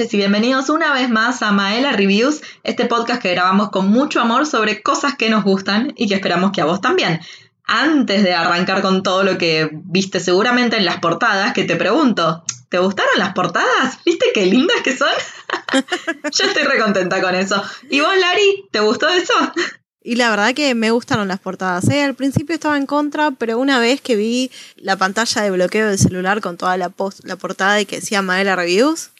y bienvenidos una vez más a Maela Reviews, este podcast que grabamos con mucho amor sobre cosas que nos gustan y que esperamos que a vos también. Antes de arrancar con todo lo que viste seguramente en las portadas, que te pregunto, ¿te gustaron las portadas? ¿Viste qué lindas que son? Yo estoy recontenta con eso. ¿Y vos, Lari, te gustó eso? Y la verdad que me gustaron las portadas. ¿eh? Al principio estaba en contra, pero una vez que vi la pantalla de bloqueo del celular con toda la, la portada y que decía Maela Reviews,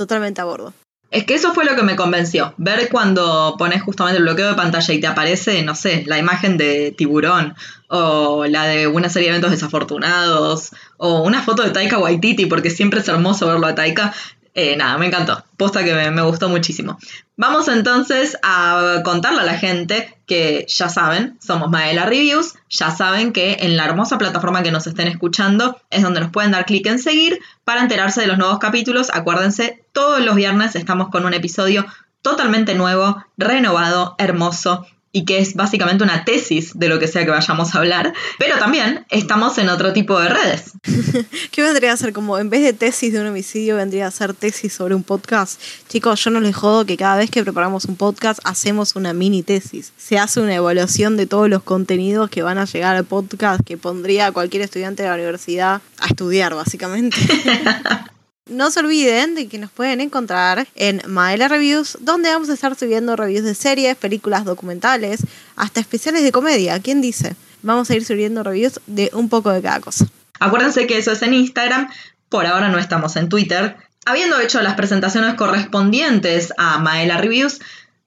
totalmente a bordo. Es que eso fue lo que me convenció. Ver cuando pones justamente el bloqueo de pantalla y te aparece, no sé, la imagen de tiburón, o la de una serie de eventos desafortunados, o una foto de Taika Waititi, porque siempre es hermoso verlo a Taika. Eh, nada, me encantó. Posta que me, gustó muchísimo. Vamos entonces a contarle a la gente que ya saben, somos Maela Reviews, ya saben que en la hermosa plataforma que nos estén escuchando es donde nos pueden dar clic en seguir para enterarse de los nuevos capítulos. Acuérdense, todos los viernes estamos con un episodio totalmente nuevo, renovado, hermoso y que es básicamente una tesis de lo que sea que vayamos a hablar, pero también estamos en otro tipo de redes. ¿Qué vendría a ser? Como en vez de tesis de un homicidio, vendría a ser tesis sobre un podcast. Chicos, yo no les jodo que cada vez que preparamos un podcast hacemos una mini tesis. Se hace una evaluación de todos los contenidos que van a llegar al podcast que pondría cualquier estudiante de la universidad a estudiar, básicamente. No se olviden de que nos pueden encontrar en Maela Reviews, donde vamos a estar subiendo reviews de series, películas, documentales, hasta especiales de comedia. ¿Quién dice? Vamos a ir subiendo reviews de un poco de cada cosa. Acuérdense que eso es en Instagram. Por ahora no estamos en Twitter. Habiendo hecho las presentaciones correspondientes a Maela Reviews,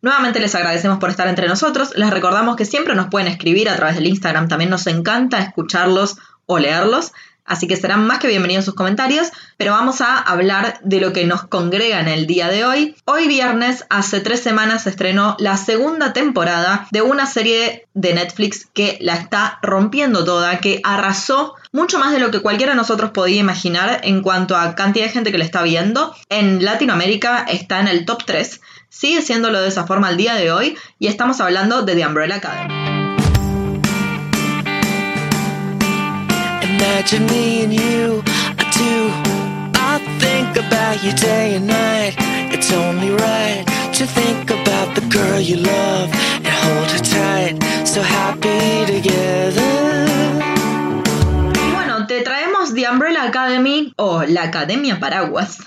Nuevamente les agradecemos por estar entre nosotros. Les recordamos que siempre nos pueden escribir a través del Instagram. También nos encanta escucharlos o leerlos. Así que serán más que bienvenidos sus comentarios, pero vamos a hablar de lo que nos congrega en el día de hoy. Hoy viernes, hace tres semanas, se estrenó la segunda temporada de una serie de Netflix que la está rompiendo toda, que arrasó mucho más de lo que cualquiera de nosotros podía imaginar en cuanto a cantidad de gente que le está viendo. En Latinoamérica está en el top 3, sigue siéndolo de esa forma al día de hoy y estamos hablando de The Umbrella Academy. Imagine me and you, I do. I think about you day and night. It's only right to think about the girl you love and hold her tight. So happy together. Te traemos The Umbrella Academy o la Academia Paraguas.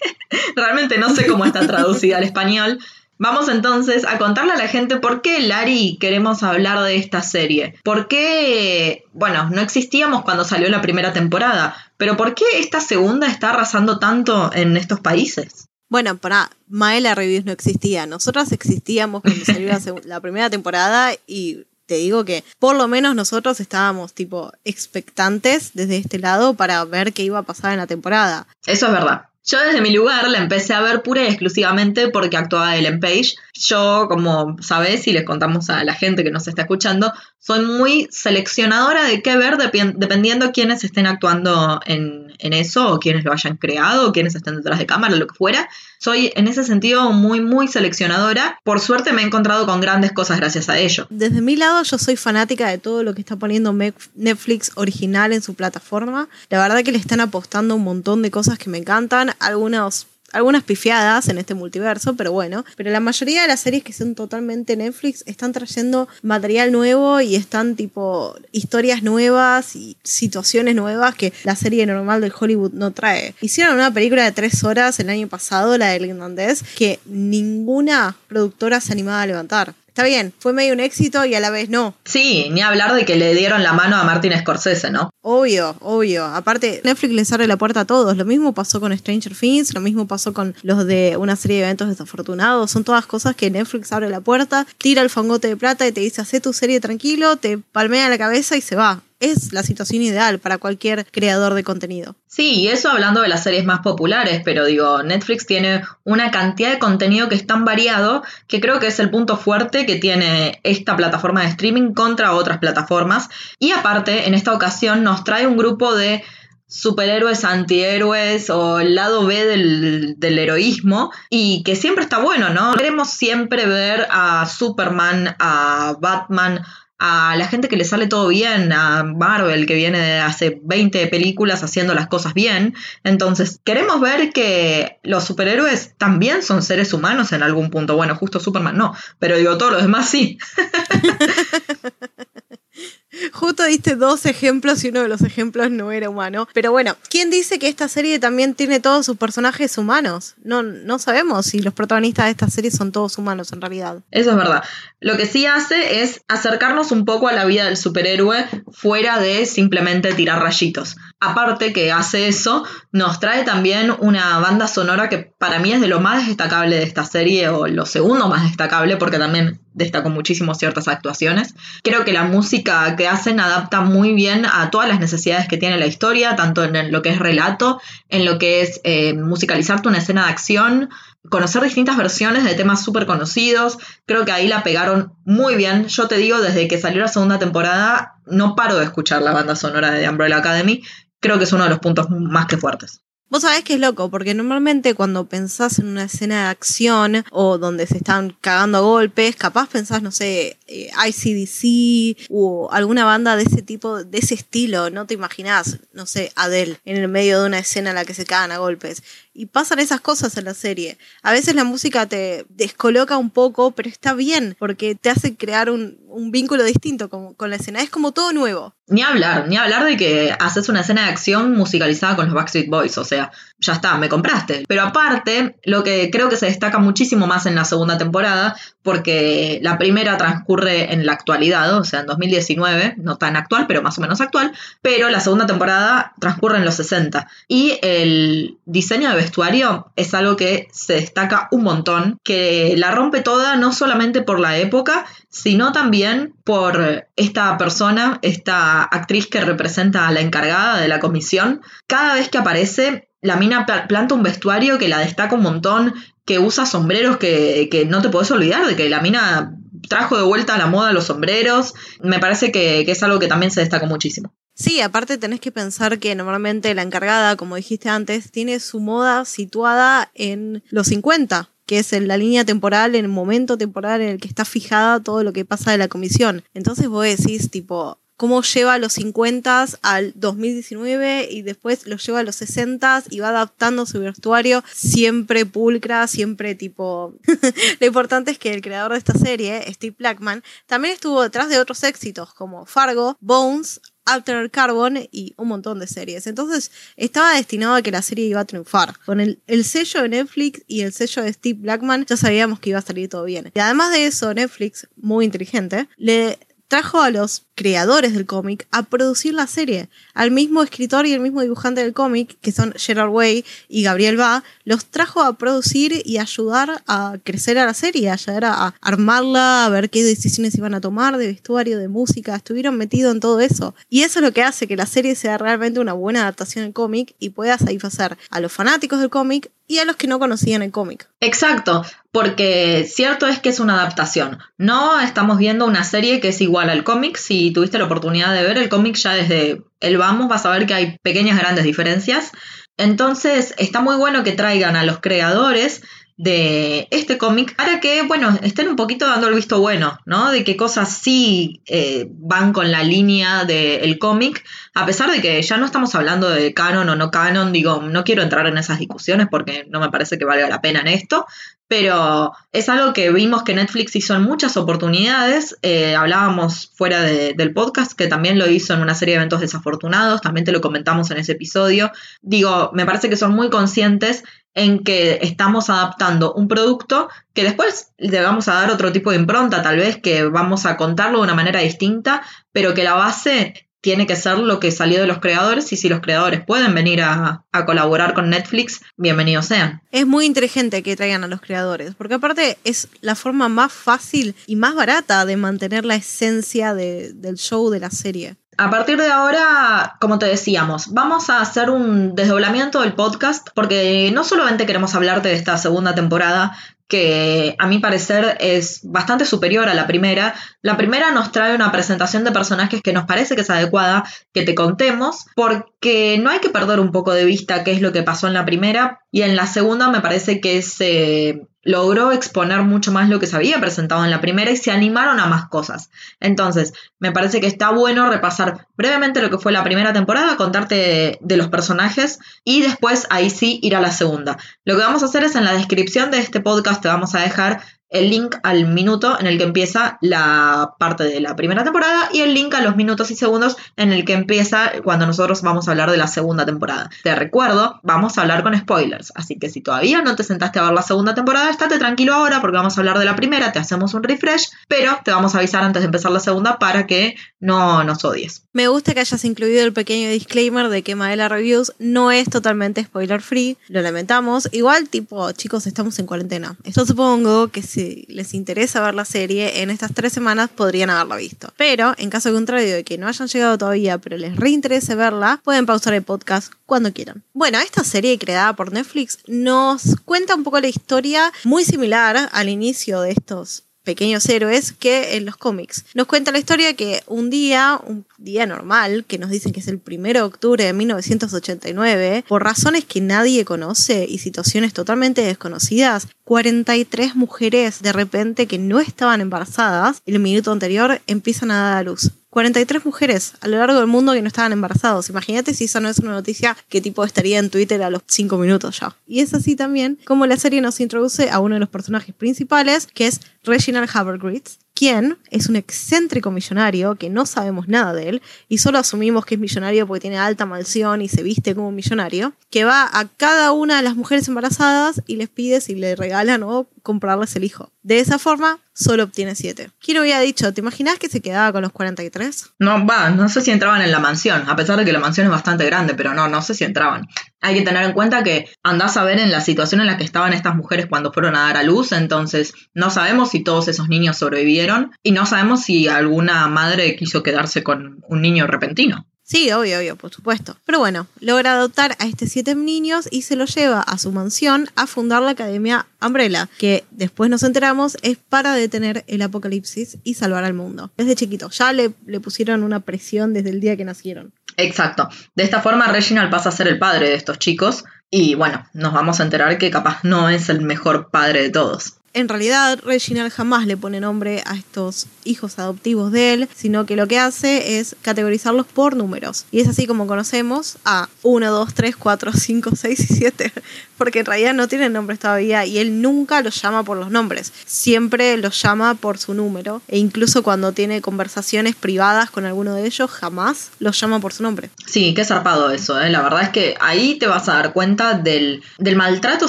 Realmente no sé cómo está traducida al español, Vamos entonces a contarle a la gente por qué Lari queremos hablar de esta serie. ¿Por qué, bueno, no existíamos cuando salió la primera temporada, pero por qué esta segunda está arrasando tanto en estos países? Bueno, para Maela Reviews no existía. Nosotras existíamos cuando salió la, la primera temporada y te digo que por lo menos nosotros estábamos tipo expectantes desde este lado para ver qué iba a pasar en la temporada. Eso es verdad. Yo desde mi lugar la empecé a ver pura y exclusivamente porque actuaba Ellen Page. Yo, como sabés y les contamos a la gente que nos está escuchando, soy muy seleccionadora de qué ver dependiendo quiénes estén actuando en, en, eso o quiénes lo hayan creado o quiénes estén detrás de cámara, lo que fuera. Soy en ese sentido muy, muy seleccionadora. Por suerte me he encontrado con grandes cosas gracias a ello. Desde mi lado yo soy fanática de todo lo que está poniendo Netflix original en su plataforma. La verdad que le están apostando un montón de cosas que me encantan algunos algunas pifiadas en este multiverso, pero bueno. Pero la mayoría de las series que son totalmente Netflix están trayendo material nuevo y están tipo historias nuevas y situaciones nuevas que la serie normal de Hollywood no trae. Hicieron una película de tres horas el año pasado, la del irlandés, que ninguna productora se animaba a levantar. Está bien, fue medio un éxito y a la vez no. Sí, ni hablar de que le dieron la mano a Martin Scorsese, ¿no? Obvio, obvio. Aparte, Netflix les abre la puerta a todos. Lo mismo pasó con Stranger Things, lo mismo pasó con los de una serie de eventos desafortunados. Son todas cosas que Netflix abre la puerta, tira el fangote de plata y te dice, hace tu serie tranquilo, te palmea la cabeza y se va es la situación ideal para cualquier creador de contenido. Sí, y eso hablando de las series más populares, pero digo, Netflix tiene una cantidad de contenido que es tan variado que creo que es el punto fuerte que tiene esta plataforma de streaming contra otras plataformas. Y aparte, en esta ocasión nos trae un grupo de superhéroes, antihéroes o el lado B del, del, heroísmo y que siempre está bueno, ¿no? Queremos siempre ver a Superman, a Batman, a la gente que le sale todo bien, a Marvel que viene de hace 20 películas haciendo las cosas bien. Entonces, queremos ver que los superhéroes también son seres humanos en algún punto. Bueno, justo Superman no, pero digo, todos los demás sí. Justo diste dos ejemplos y uno de los ejemplos no era humano. Pero bueno, ¿quién dice que esta serie también tiene todos sus personajes humanos? No, no sabemos si los protagonistas de esta serie son todos humanos en realidad. Eso es verdad. Lo que sí hace es acercarnos un poco a la vida del superhéroe fuera de simplemente tirar rayitos. Aparte que hace eso, nos trae también una banda sonora que para mí es de lo más destacable de esta serie o lo segundo más destacable porque también destacó muchísimo ciertas actuaciones. Creo que la música que hacen adapta muy bien a todas las necesidades que tiene la historia, tanto en lo que es relato, en lo que es eh, musicalizarte una escena de acción, conocer distintas versiones de temas súper conocidos. Creo que ahí la pegaron muy bien. Yo te digo, desde que salió la segunda temporada, no paro de escuchar la banda sonora de Umbrella Academy. Creo que es uno de los puntos más que fuertes. Vos sabés que es loco, porque normalmente cuando pensás en una escena de acción o donde se están cagando a golpes, capaz pensás, no sé, eh, ICDC o alguna banda de ese tipo, de ese estilo, no te imaginás, no sé, Adele en el medio de una escena en la que se cagan a golpes. Y pasan esas cosas en la serie. A veces la música te descoloca un poco, pero está bien, porque te hace crear un, un vínculo distinto con, con la escena. Es como todo nuevo. Ni hablar, ni hablar de que haces una escena de acción musicalizada con los Backstreet Boys, o sea, ya está, me compraste. Pero aparte, lo que creo que se destaca muchísimo más en la segunda temporada, porque la primera transcurre en la actualidad, o sea, en 2019, no tan actual, pero más o menos actual, pero la segunda temporada transcurre en los 60. Y el diseño de vestuario es algo que se destaca un montón, que la rompe toda no solamente por la época, sino también por esta persona, esta actriz que representa a la encargada de la comisión. Cada vez que aparece, la mina planta un vestuario que la destaca un montón, que usa sombreros que, no te puedes olvidar de que la mina trajo de vuelta a la moda los sombreros. Me parece que, que es algo que también se destacó muchísimo. Sí, aparte tenés que pensar que normalmente la encargada, como dijiste antes, tiene su moda situada en los 50, que es en la línea temporal, en el momento temporal en el que está fijada todo lo que pasa de la comisión. Entonces vos decís, tipo, cómo lleva los 50 al 2019 y después lo lleva a los 60 y va adaptando su vestuario siempre pulcra, siempre tipo... lo importante es que el creador de esta serie, Steve Blackman, también estuvo detrás de otros éxitos como Fargo, Bones, Altered Carbon y un montón de series. Entonces estaba destinado a que la serie iba a triunfar. Con el, el, sello de Netflix y el sello de Steve Blackman ya sabíamos que iba a salir todo bien. Y además de eso, Netflix, muy inteligente, le trajo a los creadores del cómic a producir la serie. Al mismo escritor y el mismo dibujante del cómic, que son Gerard Way y Gabriel Ba, los trajo a producir y ayudar a crecer a la serie, a ayudar a armarla, a ver qué decisiones iban a tomar de vestuario, de música, estuvieron metidos en todo eso. Y eso es lo que hace que la serie sea realmente una buena adaptación del cómic y pueda satisfacer a los fanáticos del cómic y a los que no conocían el cómic. Exacto, porque cierto es que es una adaptación. No estamos viendo una serie que es igual al cómic. Si tuviste la oportunidad de ver el cómic ya desde el vamos, vas a ver que hay pequeñas grandes diferencias. Entonces está muy bueno que traigan a los creadores de este cómic para que, bueno, estén un poquito dando el visto bueno, ¿no? De qué cosas sí eh, van con la línea del cómic, a pesar de que ya no estamos hablando de canon o no canon, digo, no quiero entrar en esas discusiones porque no me parece que valga la pena en esto, pero es algo que vimos que Netflix hizo en muchas oportunidades. Eh, hablábamos fuera del podcast que también lo hizo en una serie de eventos desafortunados, también te lo comentamos en ese episodio. Digo, me parece que son muy conscientes en que estamos adaptando un producto que después le vamos a dar otro tipo de impronta, tal vez que vamos a contarlo de una manera distinta, pero que la base tiene que ser lo que salió de los creadores y si los creadores pueden venir a, colaborar con Netflix, bienvenidos sean. Es muy inteligente que traigan a los creadores, porque aparte es la forma más fácil y más barata de mantener la esencia del show de la serie. A partir de ahora, como te decíamos, vamos a hacer un desdoblamiento del podcast porque no solamente queremos hablarte de esta segunda temporada, que a mi parecer es bastante superior a la primera. La primera nos trae una presentación de personajes que nos parece que es adecuada que te contemos, porque no hay que perder un poco de vista qué es lo que pasó en la primera, y en la segunda me parece que se logró exponer mucho más lo que se había presentado en la primera y se animaron a más cosas. Entonces, me parece que está bueno repasar brevemente lo que fue la primera temporada, contarte de, los personajes y después ahí sí ir a la segunda. Lo que vamos a hacer es en la descripción de este podcast te vamos a dejar el link al minuto en el que empieza la parte de la primera temporada y el link a los minutos y segundos en el que empieza cuando nosotros vamos a hablar de la segunda temporada. Te recuerdo, vamos a hablar con spoilers, así que si todavía no te sentaste a ver la segunda temporada, estate tranquilo ahora porque vamos a hablar de la primera, te hacemos un refresh, pero te vamos a avisar antes de empezar la segunda para que no nos odies. Me gusta que hayas incluido el pequeño disclaimer de que Maela Reviews no es totalmente spoiler free, lo lamentamos. Igual, tipo, chicos, estamos en cuarentena. Esto supongo que si les interesa ver la serie, en estas tres semanas podrían haberla visto. Pero, en caso contrario de que no hayan llegado todavía, pero les reinterese verla, pueden pausar el podcast cuando quieran. Bueno, esta serie creada por Netflix nos cuenta un poco la historia muy similar al inicio de estos pequeños héroes que en los cómics. Nos cuenta la historia que un día, un día normal, que nos dicen que es el 1 de octubre de 1989, por razones que nadie conoce y situaciones totalmente desconocidas, 43 mujeres de repente que no estaban embarazadas el minuto anterior empiezan a dar a luz. 43 mujeres a lo largo del mundo que no estaban embarazados. Imagínate si eso no es una noticia que tipo estaría en Twitter a los 5 minutos ya. Y es así también como la serie nos introduce a uno de los personajes principales, que es Reginald Havergreaves, quien es un excéntrico millonario que no sabemos nada de él y solo asumimos que es millonario porque tiene alta mansión y se viste como un millonario, que va a cada una de las mujeres embarazadas y les pide si le regalan o comprarles el hijo. De esa forma, solo obtiene 7. ¿Quién había dicho? ¿Te imaginas que se quedaba con los 43? No, va, no sé si entraban en la mansión, a pesar de que la mansión es bastante grande, pero no, no sé si entraban. Hay que tener en cuenta que andás a ver en la situación en la que estaban estas mujeres cuando fueron a dar a luz, entonces no sabemos si todos esos niños sobrevivieron y no sabemos si alguna madre quiso quedarse con un niño repentino. Sí, obvio, obvio, por supuesto. Pero bueno, logra adoptar a estos siete niños y se los lleva a su mansión a fundar la Academia Umbrella, que después nos enteramos es para detener el apocalipsis y salvar al mundo. Desde chiquito, ya le, le pusieron una presión desde el día que nacieron. Exacto. De esta forma, Reginald pasa a ser el padre de estos chicos y bueno, nos vamos a enterar que capaz no es el mejor padre de todos en realidad Reginald jamás le pone nombre a estos hijos adoptivos de él, sino que lo que hace es categorizarlos por números. Y es así como conocemos a 1, 2, 3, 4, 5, 6 y 7, porque en realidad no tienen nombres todavía y él nunca los llama por los nombres, siempre los llama por su número e incluso cuando tiene conversaciones privadas con alguno de ellos, jamás los llama por su nombre. Sí, qué zarpado eso, ¿eh? la verdad es que ahí te vas a dar cuenta del, del maltrato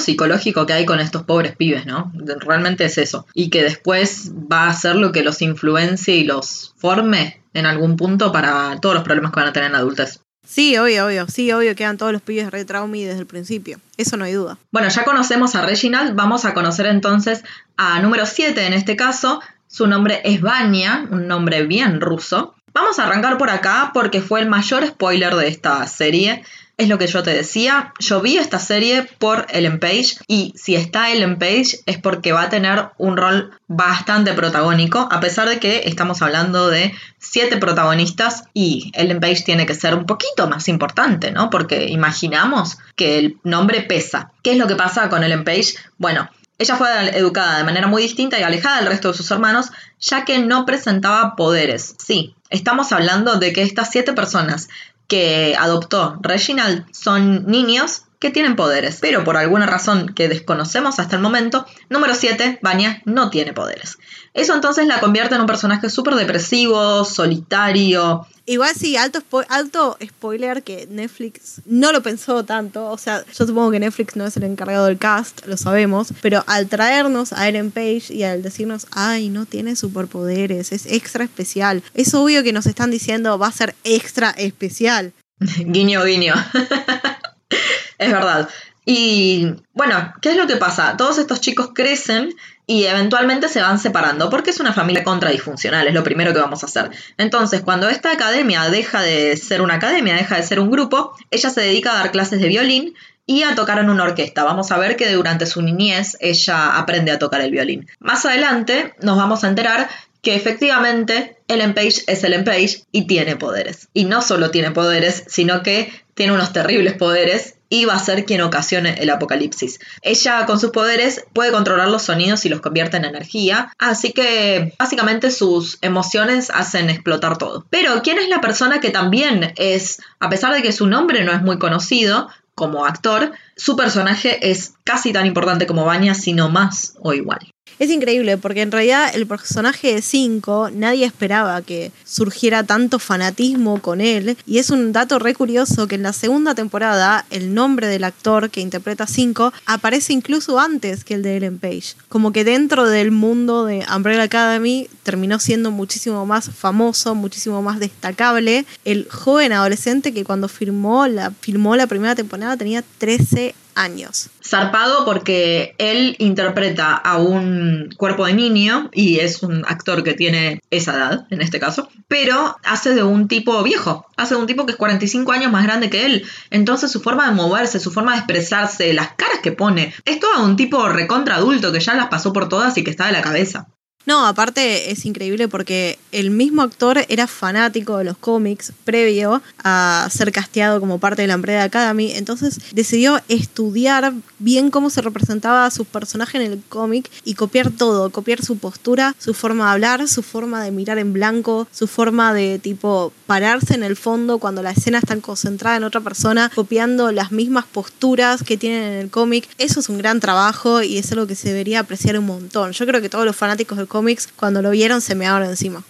psicológico que hay con estos pobres pibes, ¿no? realmente es eso. Y que después va a ser lo que los influencie y los forme en algún punto para todos los problemas que van a tener en adultez. Sí, obvio, obvio. Sí, obvio, quedan todos los pibes re traumi desde el principio. Eso no hay duda. Bueno, ya conocemos a Reginald, vamos a conocer entonces a número 7 en este caso. Su nombre es Vanya, un nombre bien ruso. Vamos a arrancar por acá porque fue el mayor spoiler de esta serie. Es lo que yo te decía, yo vi esta serie por Ellen Page y si está Ellen Page es porque va a tener un rol bastante protagónico, a pesar de que estamos hablando de siete protagonistas y Ellen Page tiene que ser un poquito más importante, ¿no? Porque imaginamos que el nombre pesa. ¿Qué es lo que pasa con Ellen Page? Bueno, ella fue educada de manera muy distinta y alejada del resto de sus hermanos, ya que no presentaba poderes. Sí, estamos hablando de que estas siete personas que adoptó Reginald son niños que tienen poderes, pero por alguna razón que desconocemos hasta el momento, número 7, Vanya no tiene poderes. Eso entonces la convierte en un personaje súper depresivo, solitario. Igual sí, alto, alto spoiler que Netflix no lo pensó tanto. O sea, yo supongo que Netflix no es el encargado del cast, lo sabemos. Pero al traernos a Eren Page y al decirnos, ay, no tiene superpoderes, es extra especial. Es obvio que nos están diciendo, va a ser extra especial. guiño, guiño. es verdad. Y bueno, ¿qué es lo que pasa? Todos estos chicos crecen y eventualmente se van separando porque es una familia contradisfuncional, es lo primero que vamos a hacer. Entonces, cuando esta academia deja de ser una academia, deja de ser un grupo, ella se dedica a dar clases de violín y a tocar en una orquesta. Vamos a ver que durante su niñez ella aprende a tocar el violín. Más adelante nos vamos a enterar que efectivamente Ellen Page es Ellen Page y tiene poderes. Y no solo tiene poderes, sino que tiene unos terribles poderes y va a ser quien ocasione el apocalipsis. Ella con sus poderes puede controlar los sonidos y los convierte en energía, así que básicamente sus emociones hacen explotar todo. Pero ¿quién es la persona que también es, a pesar de que su nombre no es muy conocido, como actor, su personaje es casi tan importante como Vanya, sino más o igual. Es increíble porque en realidad el personaje de 5 nadie esperaba que surgiera tanto fanatismo con él y es un dato re curioso que en la segunda temporada el nombre del actor que interpreta 5 aparece incluso antes que el de Ellen Page. Como que dentro del mundo de Umbrella Academy terminó siendo muchísimo más famoso, muchísimo más destacable el joven adolescente que cuando firmó la, filmó la primera temporada tenía 13 años. Zarpado porque él interpreta a un cuerpo de niño y es un actor que tiene esa edad, en este caso, pero hace de un tipo viejo, hace de un tipo que es 45 años más grande que él. Entonces su forma de moverse, su forma de expresarse, las caras que pone, es todo un tipo recontra adulto que ya las pasó por todas y que está de la cabeza. No, aparte es increíble porque el mismo actor era fanático de los cómics previo a ser casteado como parte de la Umbrella Academy, entonces decidió estudiar bien cómo se representaba a su personaje en el cómic y copiar todo, copiar su postura, su forma de hablar, su forma de mirar en blanco, su forma de tipo pararse en el fondo cuando la escena está concentrada en otra persona, copiando las mismas posturas que tienen en el cómic. Eso es un gran trabajo y es algo que se debería apreciar un montón. Yo creo que todos los fanáticos del cómics, cuando lo vieron, se me abren encima.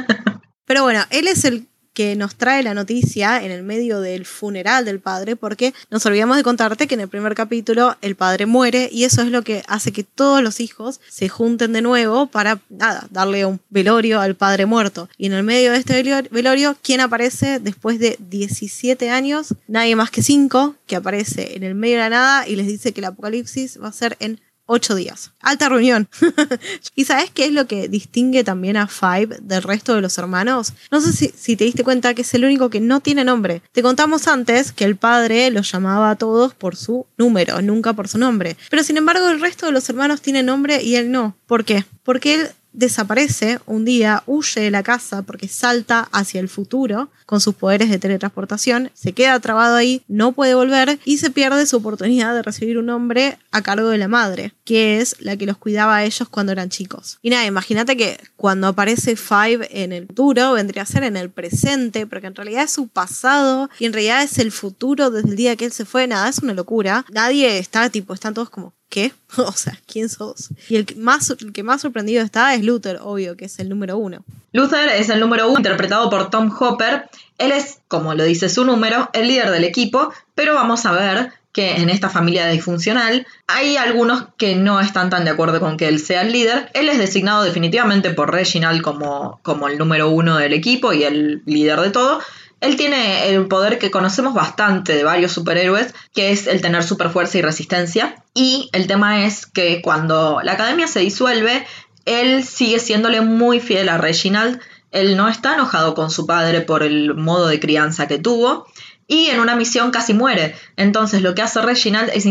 Pero bueno, él es el que nos trae la noticia en el medio del funeral del padre, porque nos olvidamos de contarte que en el primer capítulo el padre muere y eso es lo que hace que todos los hijos se junten de nuevo para, nada, darle un velorio al padre muerto. Y en el medio de este velorio, ¿quién aparece después de 17 años? Nadie más que 5, que aparece en el medio de la nada y les dice que el apocalipsis va a ser en ocho días. Alta reunión. ¿Y sabes qué es lo que distingue también a Five del resto de los hermanos? No sé si, si, te diste cuenta que es el único que no tiene nombre. Te contamos antes que el padre los llamaba a todos por su número, nunca por su nombre. Pero sin embargo el resto de los hermanos tiene nombre y él no. ¿Por qué? Porque él desaparece un día, huye de la casa porque salta hacia el futuro con sus poderes de teletransportación, se queda trabado ahí, no puede volver y se pierde su oportunidad de recibir un hombre a cargo de la madre, que es la que los cuidaba a ellos cuando eran chicos. Y nada, imagínate que cuando aparece Five en el futuro, vendría a ser en el presente, porque en realidad es su pasado y en realidad es el futuro desde el día que él se fue, nada, es una locura. Nadie está tipo, están todos como, ¿qué? O sea, ¿quién sos? Y el que, más, el que más sorprendido está es Luther, obvio, que es el número uno. Luther es el número uno, interpretado por Tom Hopper. Él es, como lo dice su número, el líder del equipo, pero vamos a ver que en esta familia disfuncional hay algunos que no están tan de acuerdo con que él sea el líder. Él es designado definitivamente por Reginald como, como el número uno del equipo y el líder de todo, él tiene el poder que conocemos bastante de varios superhéroes, que es el tener super fuerza y resistencia. Y el tema es que cuando la academia se disuelve, él sigue siéndole muy fiel a Reginald. Él no está enojado con su padre por el modo de crianza que tuvo y en una misión casi muere. Entonces lo que hace Reginald es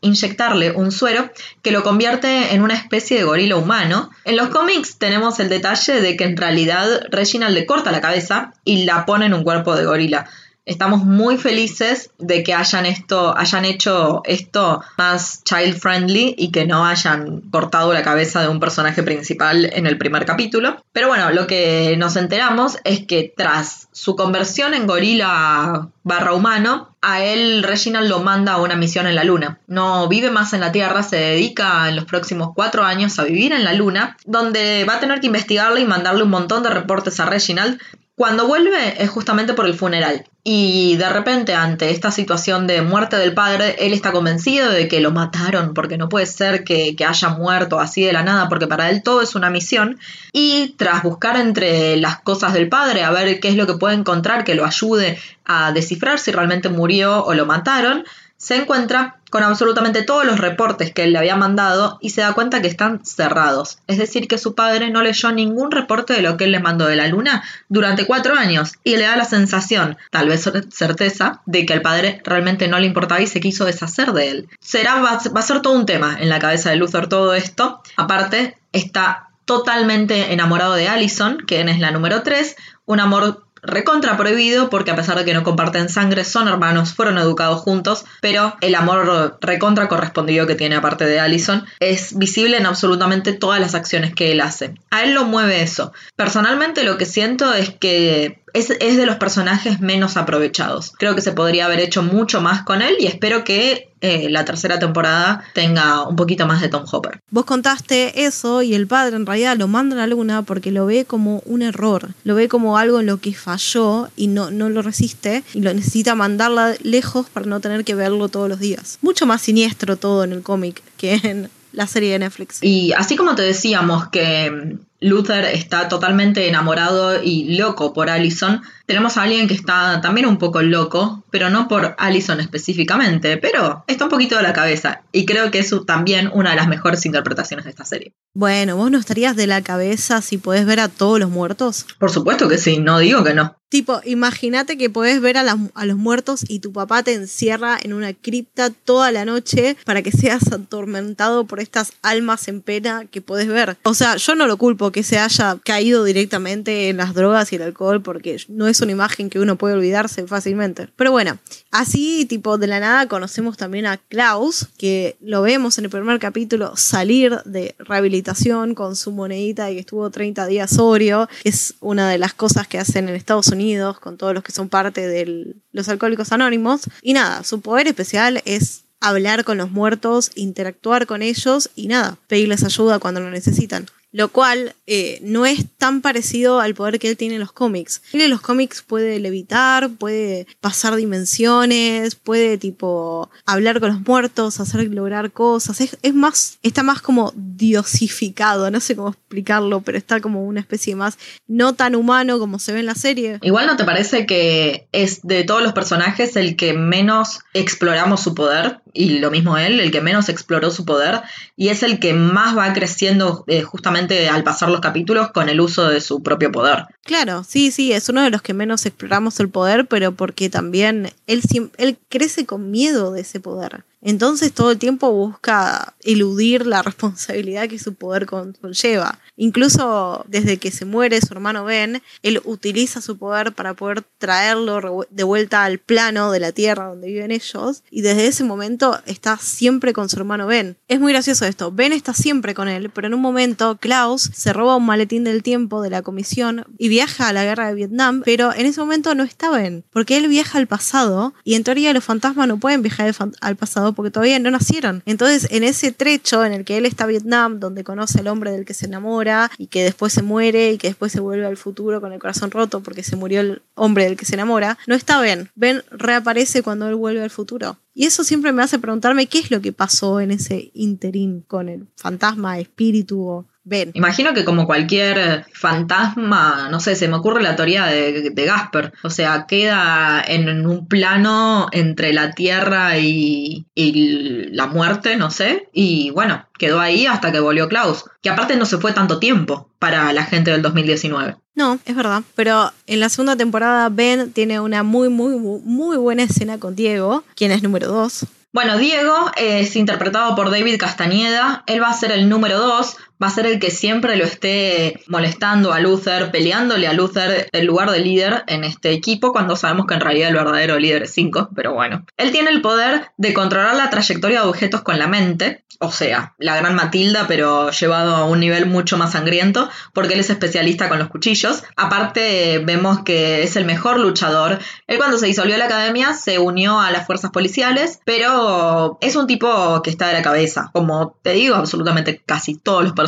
inyectarle un suero que lo convierte en una especie de gorila humano. En los cómics tenemos el detalle de que en realidad Reginald le corta la cabeza y la pone en un cuerpo de gorila. Estamos muy felices de que hayan, esto, hayan hecho esto más child friendly y que no hayan cortado la cabeza de un personaje principal en el primer capítulo. Pero bueno, lo que nos enteramos es que tras su conversión en gorila barra humano, a él Reginald lo manda a una misión en la Luna. No vive más en la Tierra, se dedica en los próximos cuatro años a vivir en la Luna, donde va a tener que investigarle y mandarle un montón de reportes a Reginald cuando vuelve es justamente por el funeral. Y de repente, ante esta situación de muerte del padre, él está convencido de que lo mataron, porque no puede ser que, haya muerto así de la nada, porque para él todo es una misión. Y tras buscar entre las cosas del padre, a ver qué es lo que puede encontrar que lo ayude a descifrar si realmente murió o lo mataron, se encuentra con absolutamente todos los reportes que él le había mandado y se da cuenta que están cerrados. Es decir, que su padre no leyó ningún reporte de lo que él le mandó de la luna durante cuatro años y le da la sensación, tal vez certeza, de que al padre realmente no le importaba y se quiso deshacer de él. Será, va, a ser todo un tema en la cabeza de Luthor todo esto. Aparte, está totalmente enamorado de Allison, que es la número 3, un amor recontra prohibido porque a pesar de que no comparten sangre, son hermanos, fueron educados juntos, pero el amor recontra correspondido que tiene aparte de Allison es visible en absolutamente todas las acciones que él hace. A él lo mueve eso. Personalmente lo que siento es que es, de los personajes menos aprovechados. Creo que se podría haber hecho mucho más con él y espero que eh, la tercera temporada tenga un poquito más de Tom Hopper. Vos contaste eso y el padre en realidad lo manda a la luna porque lo ve como un error, lo ve como algo en lo que falló y no, no lo resiste y lo necesita mandarla lejos para no tener que verlo todos los días. Mucho más siniestro todo en el cómic que en la serie de Netflix. Y así como te decíamos que Luther está totalmente enamorado y loco por Allison. Tenemos a alguien que está también un poco loco, pero no por Allison específicamente, pero está un poquito de la cabeza. Y creo que es también una de las mejores interpretaciones de esta serie. Bueno, ¿vos no estarías de la cabeza si podés ver a todos los muertos? Por supuesto que sí, no digo que no. Tipo, imagínate que podés ver a, a, los muertos y tu papá te encierra en una cripta toda la noche para que seas atormentado por estas almas en pena que podés ver. O sea, yo no lo culpo que se haya caído directamente en las drogas y el alcohol, porque no es una imagen que uno puede olvidarse fácilmente. Pero bueno, así tipo de la nada conocemos también a Klaus, que lo vemos en el primer capítulo salir de rehabilitación con su monedita y que estuvo 30 días sobrio, es una de las cosas que hacen en Estados Unidos con todos los que son parte de los alcohólicos anónimos. Y nada, su poder especial es hablar con los muertos, interactuar con ellos y nada, pedirles ayuda cuando lo necesitan lo cual eh, no es tan parecido al poder que él tiene en los cómics. Él en los cómics puede levitar, puede pasar dimensiones, puede tipo hablar con los muertos, hacer lograr cosas. Es, es, más, está más como diosificado, no sé cómo explicarlo, pero está como una especie más no tan humano como se ve en la serie. Igual no te parece que es de todos los personajes el que menos exploramos su poder, y lo mismo él, el que menos exploró su poder, y es el que más va creciendo eh, justamente al pasar los capítulos con el uso de su propio poder. Claro, sí, sí, es uno de los que menos exploramos el poder, pero porque también él, él crece con miedo de ese poder. Entonces todo el tiempo busca eludir la responsabilidad que su poder conlleva. Incluso desde que se muere su hermano Ben, él utiliza su poder para poder traerlo de vuelta al plano de la tierra donde viven ellos. Y desde ese momento está siempre con su hermano Ben. Es muy gracioso esto. Ben está siempre con él, pero en un momento Klaus se roba un maletín del tiempo de la comisión y viaja a la guerra de Vietnam, pero en ese momento no está Ben, porque él viaja al pasado y en teoría los fantasmas no pueden viajar al pasado porque todavía no nacieron. Entonces, en ese trecho en el que él está en Vietnam, donde conoce al hombre del que se enamora y que después se muere y que después se vuelve al futuro con el corazón roto porque se murió el hombre del que se enamora, no está Ben. Ben reaparece cuando él vuelve al futuro. Y eso siempre me hace preguntarme qué es lo que pasó en ese interín con el fantasma, espíritu o Imagino que como cualquier fantasma, no sé, se me ocurre la teoría de, Gasper. O sea, queda en un plano entre la tierra y, y la muerte, no sé. Y bueno, quedó ahí hasta que volvió Klaus. Que aparte no se fue tanto tiempo para la gente del 2019. No, es verdad. Pero en la segunda temporada Ben tiene una muy, muy, muy buena escena con Diego, quien es número 2. Bueno, Diego es interpretado por David Castañeda. Él va a ser el número 2, va a ser el que siempre lo esté molestando a Luther, peleándole a Luther el lugar de líder en este equipo, cuando sabemos que en realidad el verdadero líder es 5, pero bueno. Él tiene el poder de controlar la trayectoria de objetos con la mente, o sea, la gran Matilda, pero llevado a un nivel mucho más sangriento, porque él es especialista con los cuchillos. Aparte, vemos que es el mejor luchador. Él cuando se disolvió la academia se unió a las fuerzas policiales, pero es un tipo que está de la cabeza, como te digo, absolutamente casi todos los personajes,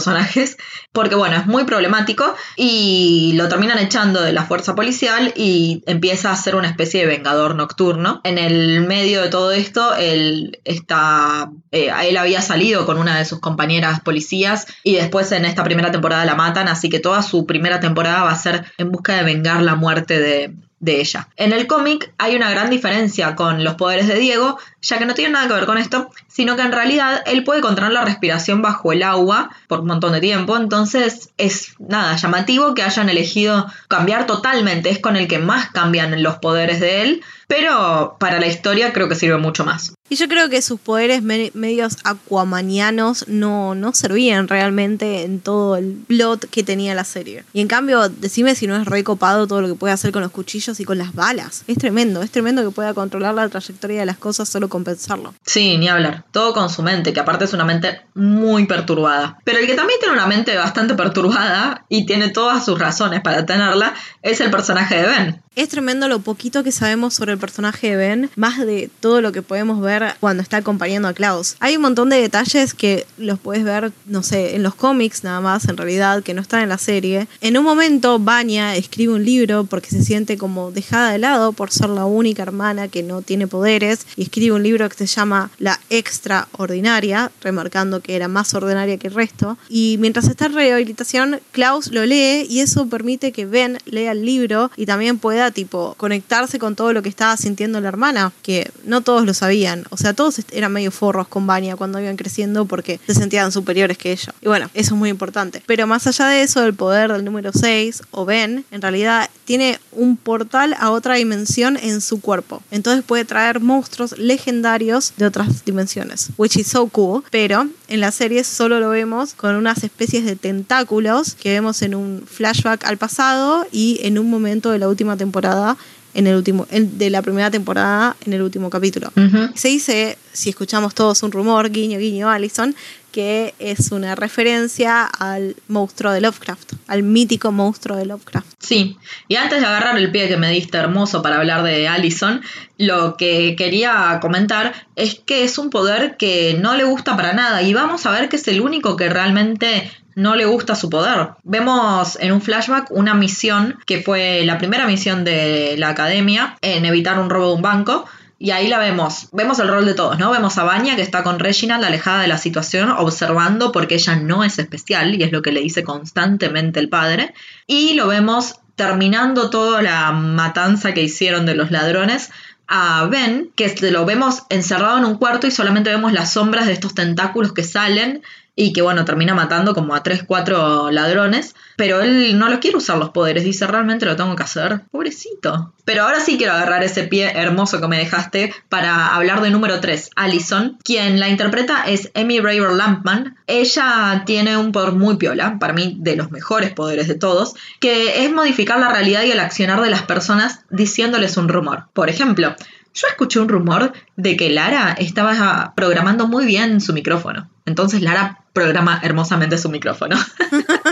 porque bueno, es muy problemático y lo terminan echando de la fuerza policial y empieza a ser una especie de vengador nocturno. En el medio de todo esto, él está, eh, él había salido con una de sus compañeras policías y después en esta primera temporada la matan, así que toda su primera temporada va a ser en busca de vengar la muerte de, de ella. En el cómic hay una gran diferencia con los poderes de Diego, ya que no tiene nada que ver con esto, sino que en realidad él puede controlar la respiración bajo el agua por un montón de tiempo, entonces es nada llamativo que hayan elegido cambiar totalmente, es con el que más cambian los poderes de él, pero para la historia creo que sirve mucho más. Y yo creo que sus poderes medios aquamanianos no, no servían realmente en todo el plot que tenía la serie. Y en cambio, decime si no es recopado todo lo que puede hacer con los cuchillos y con las balas. Es tremendo, es tremendo que pueda controlar la trayectoria de las cosas solo con pensarlo. Sí, ni hablar. Todo con su mente, que aparte es una mente muy perturbada. Pero el que también tiene una mente bastante perturbada y tiene todas sus razones para tenerla es el personaje de Ben. Es tremendo lo poquito que sabemos sobre el personaje de Ben, más de todo lo que podemos ver cuando está acompañando a Klaus. Hay un montón de detalles que los puedes ver, no sé, en los cómics nada más, en realidad, que no están en la serie. En un momento, Vanya escribe un libro porque se siente como dejada de lado por ser la única hermana que no tiene poderes y escribe un libro que se llama La Extraordinaria, remarcando que era más ordinaria que el resto. Y mientras está en rehabilitación, Klaus lo lee y eso permite que Ben lea el libro y también pueda tipo conectarse con todo lo que estaba sintiendo la hermana, que no todos lo sabían. O sea, todos eran medio forros con Vania cuando iban creciendo porque se sentían superiores que ella. Y bueno, eso es muy importante. Pero más allá de eso, el poder del número 6, o Ben, en realidad tiene un portal a otra dimensión en su cuerpo. Entonces puede traer monstruos legendarios de otras dimensiones, which is so cool. Pero en la serie solo lo vemos con unas especies de tentáculos que vemos en un flashback al pasado y en un momento de la última temporada en el último, de la primera temporada en el último capítulo. Se dice, si escuchamos todos un rumor, guiño, guiño, Allison, que es una referencia al monstruo de Lovecraft, al mítico monstruo de Lovecraft. Sí, y antes de agarrar el pie que me diste hermoso para hablar de Allison, lo que quería comentar es que es un poder que no le gusta para nada y vamos a ver que es el único que realmente no le gusta su poder. Vemos en un flashback una misión que fue la primera misión de la academia en evitar un robo de un banco. Y ahí la vemos. Vemos el rol de todos, ¿no? Vemos a Vanya que está con Reginald alejada de la situación, observando porque ella no es especial, y es lo que le dice constantemente el padre. Y lo vemos terminando toda la matanza que hicieron de los ladrones a Ben, que lo vemos encerrado en un cuarto y solamente vemos las sombras de estos tentáculos que salen y que bueno, termina matando como a 3, 4 ladrones, pero él no lo quiere usar los poderes, dice, realmente lo tengo que hacer, pobrecito. Pero ahora sí quiero agarrar ese pie hermoso que me dejaste para hablar de número 3, Allison, quien la interpreta es Emmy Raver Lampman. Ella tiene un poder muy piola, para mí de los mejores poderes de todos, que es modificar la realidad y el accionar de las personas diciéndoles un rumor. Por ejemplo, yo escuché un rumor de que Lara estaba programando muy bien su micrófono. Entonces Lara programa hermosamente su micrófono.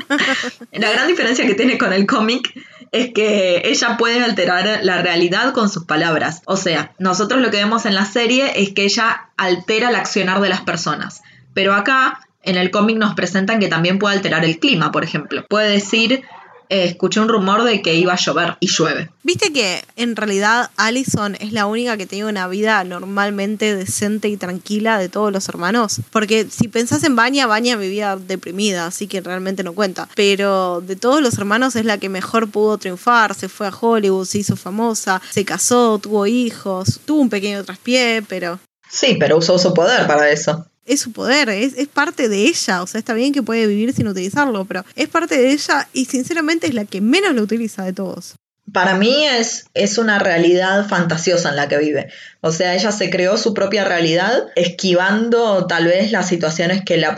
la gran diferencia que tiene con el cómic es que ella puede alterar la realidad con sus palabras. O sea, nosotros lo que vemos en la serie es que ella altera el accionar de las personas. Pero acá, en el cómic nos presentan que también puede alterar el clima, por ejemplo. Puede decir eh, escuché un rumor de que iba a llover y llueve. Viste que en realidad Allison es la única que tiene una vida normalmente decente y tranquila de todos los hermanos. Porque si pensás en Vanya, Vanya vivía deprimida, así que realmente no cuenta. Pero de todos los hermanos es la que mejor pudo triunfar, se fue a Hollywood, se hizo famosa, se casó, tuvo hijos, tuvo un pequeño traspié, pero... Sí, pero usó su poder para eso es su poder, es, es, parte de ella. O sea, está bien que puede vivir sin utilizarlo, pero es parte de ella y sinceramente es la que menos lo utiliza de todos. Para mí es, es una realidad fantasiosa en la que vive. O sea, ella se creó su propia realidad esquivando tal vez las situaciones que, la